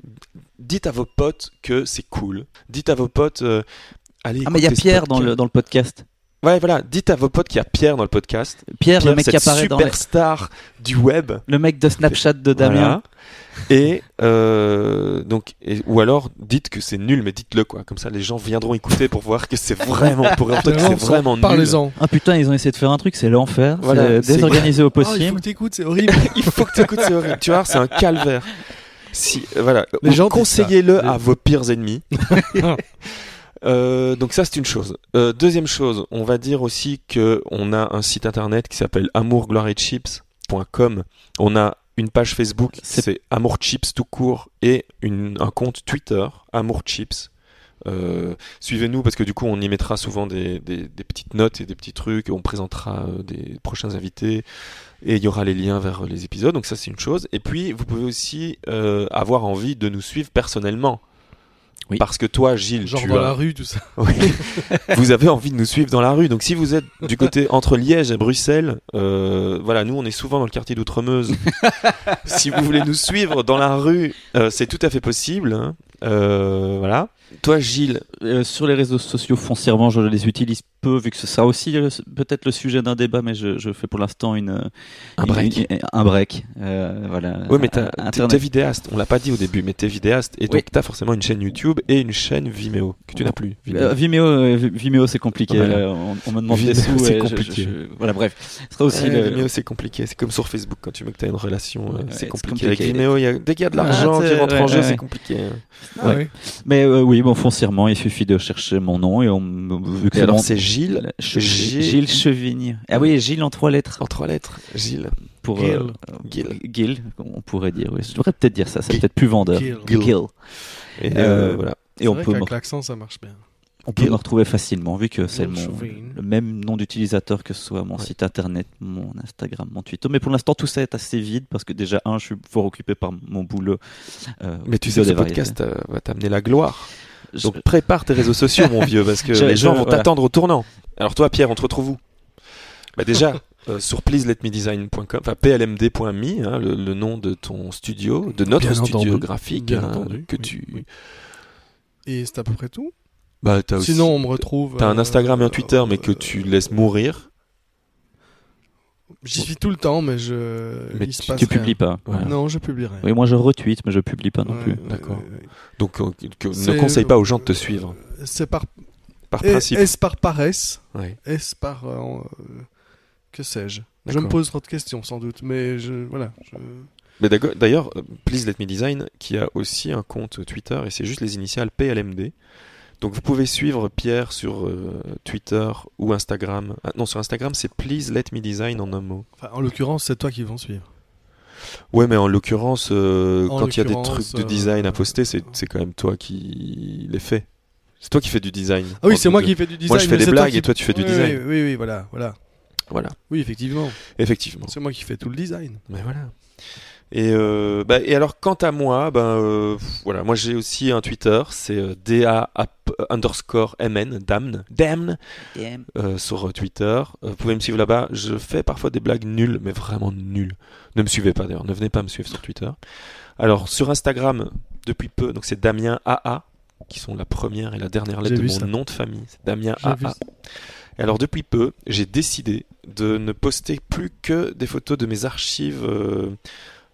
Dites à vos potes que c'est cool. Dites à vos potes. euh, allez. Ah, mais il y a Pierre dans le, dans le podcast. Ouais, voilà. Dites à vos potes qu'il y a Pierre dans le podcast. Pierre, Pierre, le mec qui apparaît dans les- superstar du web. le mec de Snapchat de Damien. Voilà. Et euh, donc, et- ou alors dites que c'est nul, mais dites-le quoi. Comme ça, les gens viendront écouter pour voir que c'est vraiment, pour que c'est vraiment nul. Parlez-en. Ah putain, ils ont essayé de faire un truc, c'est l'enfer. Voilà, c'est désorganisé au Oh, il faut possible. que t'écoutes, c'est horrible. Il faut que tu écoutes, c'est horrible. Tu vois, c'est un calvaire. Si, euh, voilà, Les gens conseillez-le à vos pires ennemis. Euh, donc ça c'est une chose. Euh, deuxième chose, on va dire aussi que on a un site internet qui s'appelle amourgloriechips.com. On a une page Facebook, C'est- c'est Amour Chips tout court, et une, un compte Twitter, Amour Chips. Euh, Suivez-nous parce que du coup on y mettra souvent des, des, des petites notes et des petits trucs, et on présentera euh, des prochains invités et il y aura les liens vers les épisodes, donc ça c'est une chose. Et puis vous pouvez aussi avoir envie de nous suivre personnellement. Oui. Parce que toi, Gilles, Genre tu dans as- la rue, tout ça. oui. vous avez envie de nous suivre dans la rue. Donc si vous êtes du côté entre Liège et Bruxelles, euh, voilà, nous on est souvent dans le quartier d'Outremeuse. si vous voulez nous suivre dans la rue, euh, c'est tout à fait possible. hein. Euh, voilà. Toi, Gilles, Euh, sur les réseaux sociaux, foncièrement, je les utilise peu, vu que ce sera aussi euh, peut-être le sujet d'un débat, mais je, je fais pour l'instant une, Un une- break. une- un break. euh, voilà. Oui, mais t'as- Euh, t'es vidéaste. On l'a pas dit au début, mais t'es vidéaste. Et donc, Oui. t'as forcément une chaîne YouTube et une chaîne Vimeo que tu n'as plus. Vimeo. Euh, Vimeo, euh, Vimeo, c'est compliqué. Voilà. on, on me demande des Vimeo, sous. c'est compliqué. je- je- voilà, bref. Ce sera aussi le. Vimeo, c'est compliqué. C'est comme sur Facebook quand tu veux que tu aies une relation. euh, Ouais, c'est c'est compliqué. compliqué. Avec Vimeo, il y a, dès qu'il y a de l'argent Ah, qui c'est- rentre en jeu, ouais, c'est compliqué. Ouais. oui. Mais euh, oui, bon, foncièrement, il suffit de chercher mon nom et on me- vu que Et alors, mon- c'est Gilles. Gilles Chevigne. Ah oui, Gilles en trois lettres. En trois lettres. Gilles. Pour, Gil. euh, Gil. Gil, on pourrait dire. Oui. Je devrais peut-être dire ça, c'est Gil. peut-être plus vendeur. Gil. Gil. Et Euh, euh, voilà. Et C'est on vrai peut, me, qu'avec l'accent, ça marche bien. on peut me retrouver facilement, vu que c'est mon, le même nom d'utilisateur que ce soit mon Ouais. site internet, mon Instagram, mon Twitter. Mais pour l'instant, tout ça est assez vide parce que déjà, un, je suis fort occupé par mon boulot. euh, Mais tu sais ce podcast euh, va t'amener la gloire. Je- Donc prépare tes réseaux sociaux, mon vieux, parce que Je- les je- gens vont voilà. t'attendre au tournant. Alors toi, Pierre, on te retrouve où Bah déjà, euh, sur pleaseletmedesign.com, enfin plmd.me, hein, le, le nom de ton studio, de notre Bien studio entendu. graphique, Bien hein, entendu, que oui, tu... oui. Et c'est à peu près tout? Bah, t'as aussi- Sinon, on me retrouve. T'as un euh, Instagram et un Twitter, euh, mais que tu laisses mourir. J'y suis tout le temps, mais je. Mais il se tu- passe tu rien. publies pas. Voilà. Non, je publie rien. Oui, moi je retweet, mais je publie pas non Ouais, plus. ouais, D'accord. ouais, ouais. Donc euh, que- ne conseille pas aux gens de te suivre, C'est par. par principe. Est-ce par paresse Ouais. Est-ce par. euh, euh, que sais-je? Je me pose trop de questions, sans doute, mais je. Voilà. je- Mais d'ailleurs, euh, Please Let Me Design, qui a aussi un compte Twitter, et c'est juste les initiales PLMD. Donc vous pouvez suivre Pierre sur euh, Twitter ou Instagram. Ah, non, sur Instagram, c'est Please Let Me Design en un mot. Enfin, en l'occurrence, c'est toi qui vont suivre. Ouais, mais en l'occurrence, euh, quand il y a des trucs de design euh, à poster, c'est c'est quand même toi qui les fais. C'est toi qui fais du design. Ah oui, c'est moi deux. qui fais du design. Moi, je fais les blagues qui- et toi, tu fais du design. Oui, oui, oui, voilà, voilà. Voilà, Oui, effectivement. effectivement. C'est moi qui fais tout le design. Mais voilà. Et, euh, bah, et alors, quant à moi, ben euh, voilà, moi j'ai aussi un Twitter, c'est euh, DA app underscore MN, damn, damn, euh, sur Twitter. Vous pouvez me suivre là-bas. Je fais parfois des blagues nulles, mais vraiment nulles. Ne me suivez pas d'ailleurs, ne venez pas me suivre sur Twitter. Alors, sur Instagram, depuis peu, donc c'est Damien AA, qui sont la première et la dernière lettre de mon ça. nom de famille. C'est Damien AA. Et alors depuis peu, j'ai décidé de ne poster plus que des photos de mes archives euh,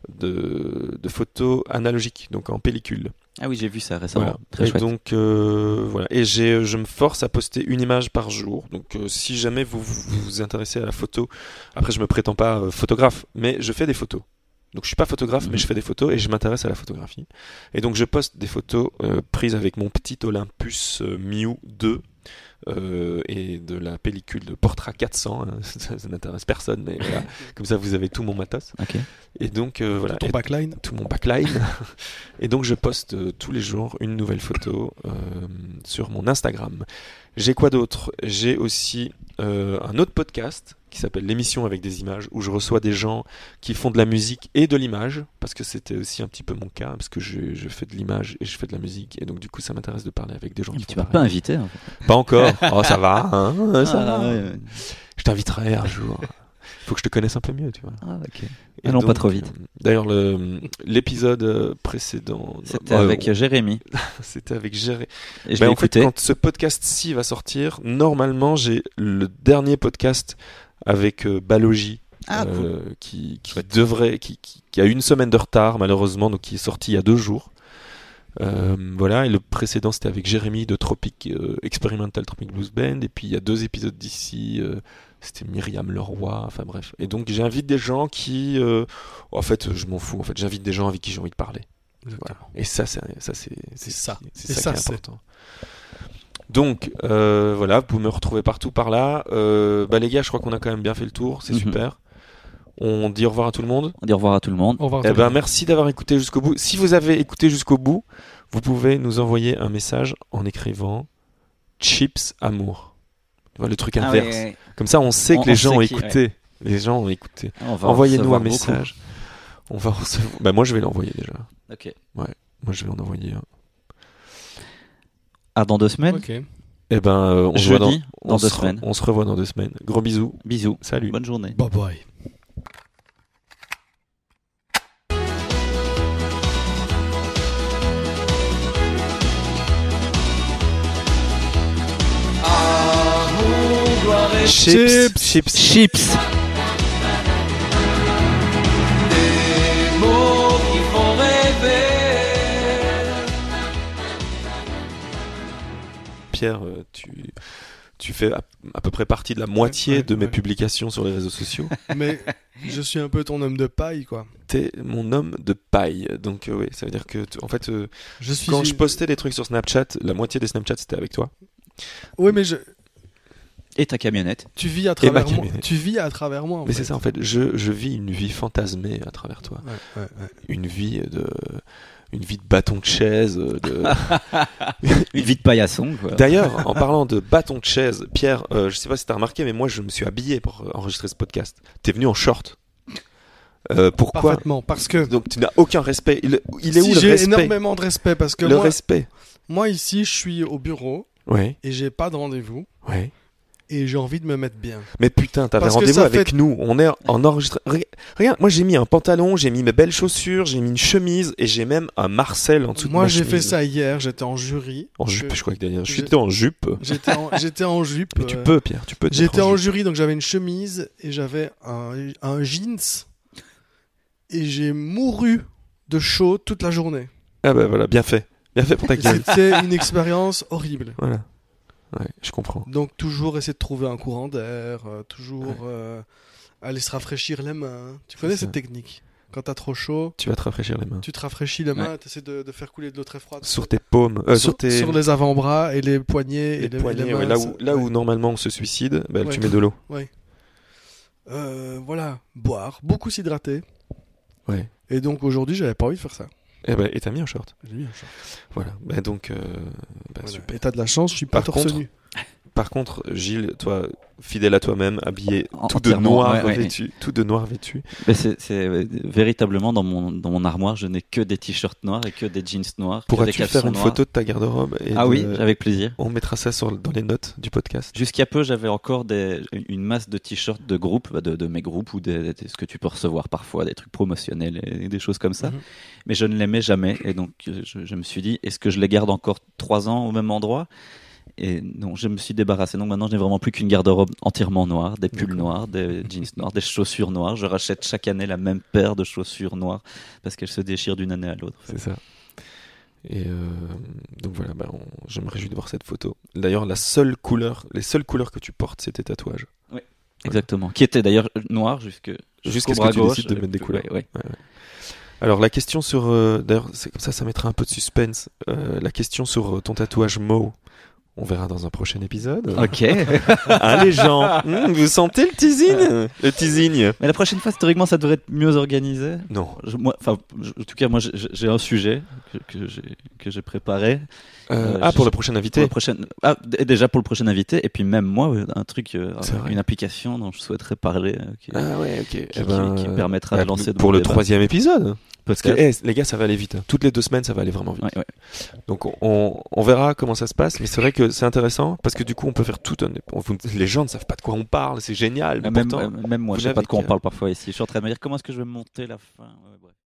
de, de photos analogiques, donc en pellicule. Ah oui, j'ai vu ça récemment. Voilà. Très et chouette. donc euh, voilà. Et j'ai, je me force à poster une image par jour. Donc euh, si jamais vous, vous vous intéressez à la photo, après je me prétends pas euh, photographe, mais je fais des photos. Donc je suis pas photographe, Mhm. mais je fais des photos et je m'intéresse à la photographie. Et donc je poste des photos euh, prises avec mon petit Olympus euh, Miu 2 euh, et de la pellicule de Portra 400. hein. ça ça n'intéresse personne, mais voilà. comme ça vous avez tout mon matos. Ok. Et donc euh, voilà. Ton Et- backline. tout mon backline. et donc je poste euh, tous les jours une nouvelle photo euh, sur mon Instagram. J'ai quoi d'autre? J'ai aussi euh, un autre podcast qui s'appelle l'émission avec des images où je reçois des gens qui font de la musique et de l'image parce que c'était aussi un petit peu mon cas parce que je, je fais de l'image et je fais de la musique et donc du coup ça m'intéresse de parler avec des gens qui Tu m'as pas invité. en fait. Pas encore. Oh ça va. hein, ça Ah, va. ouais, ouais. Je t'inviterai un jour. Faut que je te connaisse un peu mieux, tu vois. Ah, ok. Et Allons pas trop vite. euh, D'ailleurs, le- l'épisode euh, précédent. C'était euh, avec Jérémy. C'était avec Géré. Et je l'ai en fait, quand ce podcast-ci va sortir, normalement, j'ai le dernier podcast avec euh, Balogi. Ah, euh, qui, qui devrait, qui, qui, qui a une semaine de retard malheureusement, donc qui est sorti il y a deux jours. Euh, voilà, et le précédent c'était avec Jérémy de Tropic euh, Experimental Tropic Blues Band, et puis il y a deux épisodes d'ici, euh, c'était Myriam Leroy, enfin bref. Et donc j'invite des gens qui, euh, en fait, je m'en fous, en fait, j'invite des gens avec qui j'ai envie de parler. Voilà. Et ça, c'est ça, c'est C'est ça. c'est ça, ça, qui est c'est- important. Donc euh, voilà, vous pouvez me retrouver partout par là. Euh, bah les gars, je crois qu'on a quand même bien fait le tour, c'est Mhm. super. On dit au revoir à tout le monde. On dit au revoir à tout le monde. Au revoir. Eh ben merci d'avoir écouté jusqu'au bout. Si vous avez écouté jusqu'au bout, vous pouvez nous envoyer un message en écrivant chips amour. Vois le truc Ah inverse. ouais, ouais. Comme ça, on sait On- que les gens ont écouté. Les gens ont écouté. On va en Envoyez-nous un beaucoup. message. On va en recevoir- Bah moi je vais l'envoyer déjà. Ok. Moi je vais en envoyer un. À dans deux semaines. Ok. Eh ben, euh, on, se voit Jeudi, on dans deux se re- semaines. on se revoit dans deux semaines. Gros bisous. Bisous. Salut. Bonne journée. Bye bye. Chips. Chips. Chips. Pierre, euh, tu, tu fais à, à peu près partie de la moitié ouais, de mes ouais. publications sur les réseaux sociaux. Mais je suis un peu ton homme de paille, quoi. T'es mon homme de paille. Donc, euh, oui, ça veut dire que, tu- en fait, euh, Je suis. quand je postais des trucs sur Snapchat, la moitié des Snapchats c'était avec toi. Oui, mais je... Et ta camionnette. tu vis à Et ma travers moi. camionnette. Tu vis à travers moi. en Mais c'est ça, en fait, je, je vis une vie fantasmée à travers toi. Ouais, ouais, ouais. Une vie de. Une vie de bâton de chaise. euh, De... Une vie de paillasson. D'ailleurs, en parlant de bâton de chaise, Pierre, euh, je sais pas si t'as remarqué, mais moi je me suis habillé pour euh, enregistrer ce podcast. T'es venu en short. Euh, pourquoi Parfaitement. Parce que. Donc tu n'as aucun respect. Il, il est Si, où le j'ai respect énormément de respect parce que Le moi, respect. moi ici je suis au bureau Ouais, et j'ai pas de rendez-vous ouais. Et j'ai envie de me mettre bien. Mais putain, t'avais rendez-vous avec fait- nous. On est en enregistré. Re- Regarde, moi j'ai mis un pantalon, j'ai mis mes belles chaussures, j'ai mis une chemise et j'ai même un Marcel en dessous de Moi j'ai fait ça hier, j'étais en jury. En jupe, je crois que suis je- en jupe. J'étais en, j'étais en jupe. Mais tu euh, peux, Pierre, tu peux. J'étais en jury donc j'avais une chemise et j'avais un, un jeans et j'ai mouru de chaud toute la journée. Ah bah voilà, bien fait. Bien fait pour ta gueule. C'était une expérience horrible. voilà. Ouais, je comprends. Donc toujours essayer de trouver un courant d'air, euh, toujours euh, aller se rafraîchir les mains. Tu connais cette technique? Quand t'as trop chaud, Tu vas te rafraîchir les mains. tu te rafraîchis les mains, tu essaies de, de faire couler de l'eau très froide. Sur tes paumes, euh, sur, sur, tes sur les avant-bras et les poignets les et les, poignets, et les ouais, mains, là, où, là où ouais. normalement on se suicide, bah, Ouais. tu mets de l'eau. Euh, voilà, boire, beaucoup s'hydrater. Ouais. Et donc aujourd'hui, j'avais pas envie de faire ça. Et, bah, et t'as mis un short. J'ai mis un short. Voilà. Bah, donc, euh, bah, Voilà. super. Et t'as de la chance, je suis pas Par torse contre, nu. Par contre, Gilles, toi, fidèle à toi-même, habillé En- tout de noir ouais, ouais. vêtu, tout de noir vêtu. C'est euh, véritablement dans mon, dans mon armoire, je n'ai que des t-shirts noirs et que des jeans noirs. Pourras-tu faire une noirs. photo de ta garde-robe Ah de- oui, avec plaisir. On mettra ça sur, dans les notes du podcast. Jusqu'à peu, j'avais encore des, une masse de t-shirts de groupe, bah, de, de mes groupes ou des- ce que tu peux recevoir parfois, des trucs promotionnels et des choses comme ça. Mhm. Mais je ne les mets jamais. Et donc, euh, je, je me suis dit, est-ce que je les garde encore trois ans au même endroit? Et non, je me suis débarrassé. Donc maintenant, je n'ai vraiment plus qu'une garde-robe entièrement noire, des pulls noirs, des jeans noirs, des chaussures noires. Je rachète chaque année la même paire de chaussures noires parce qu'elles se déchirent d'une année à l'autre. C'est ça. Et euh, donc voilà, bah, on- je me réjouis de voir cette photo. D'ailleurs, la seule couleur, les seules couleurs que tu portes, c'est tes tatouages. Exactement. Qui était d'ailleurs noir jusque Jusqu'à ce que tu gauche. décides de mettre des couleurs. ouais. Alors la question sur, euh, d'ailleurs, c'est comme ça, ça mettra un peu de suspense. Euh, la question sur euh, ton tatouage Mo, on verra dans un prochain épisode. Ok. Ah les gens, vous sentez le teasing, le teasing Mais la prochaine fois, théoriquement, ça devrait être mieux organisé. Non. Je- moi, enfin, je- en tout cas, moi, j'ai- un sujet que, que j'ai préparé. Euh, Euh, ah pour le prochain Pour invité. le prochain, ah, déjà pour le prochain invité, et puis même moi, euh, un truc, une application dont je souhaiterais parler, qui, Ah ouais, ok. qui- Eh ben, qui- qui permettra bah, de lancer de pour le troisième épisode. Parce que Peut-être. eh, les gars, ça va aller vite. hein. Toutes les deux semaines, ça va aller vraiment vite. Ouais, ouais. Donc on- on, verra comment ça se passe, mais c'est vrai que c'est intéressant parce que du coup on peut faire tout un. les gens ne savent pas de quoi on parle, c'est génial. mais même, pourtant- même moi, je sais pas de quoi on qu'à- parle parfois ici. Je suis en train de me dire comment est-ce que je vais monter la fin? Ouais.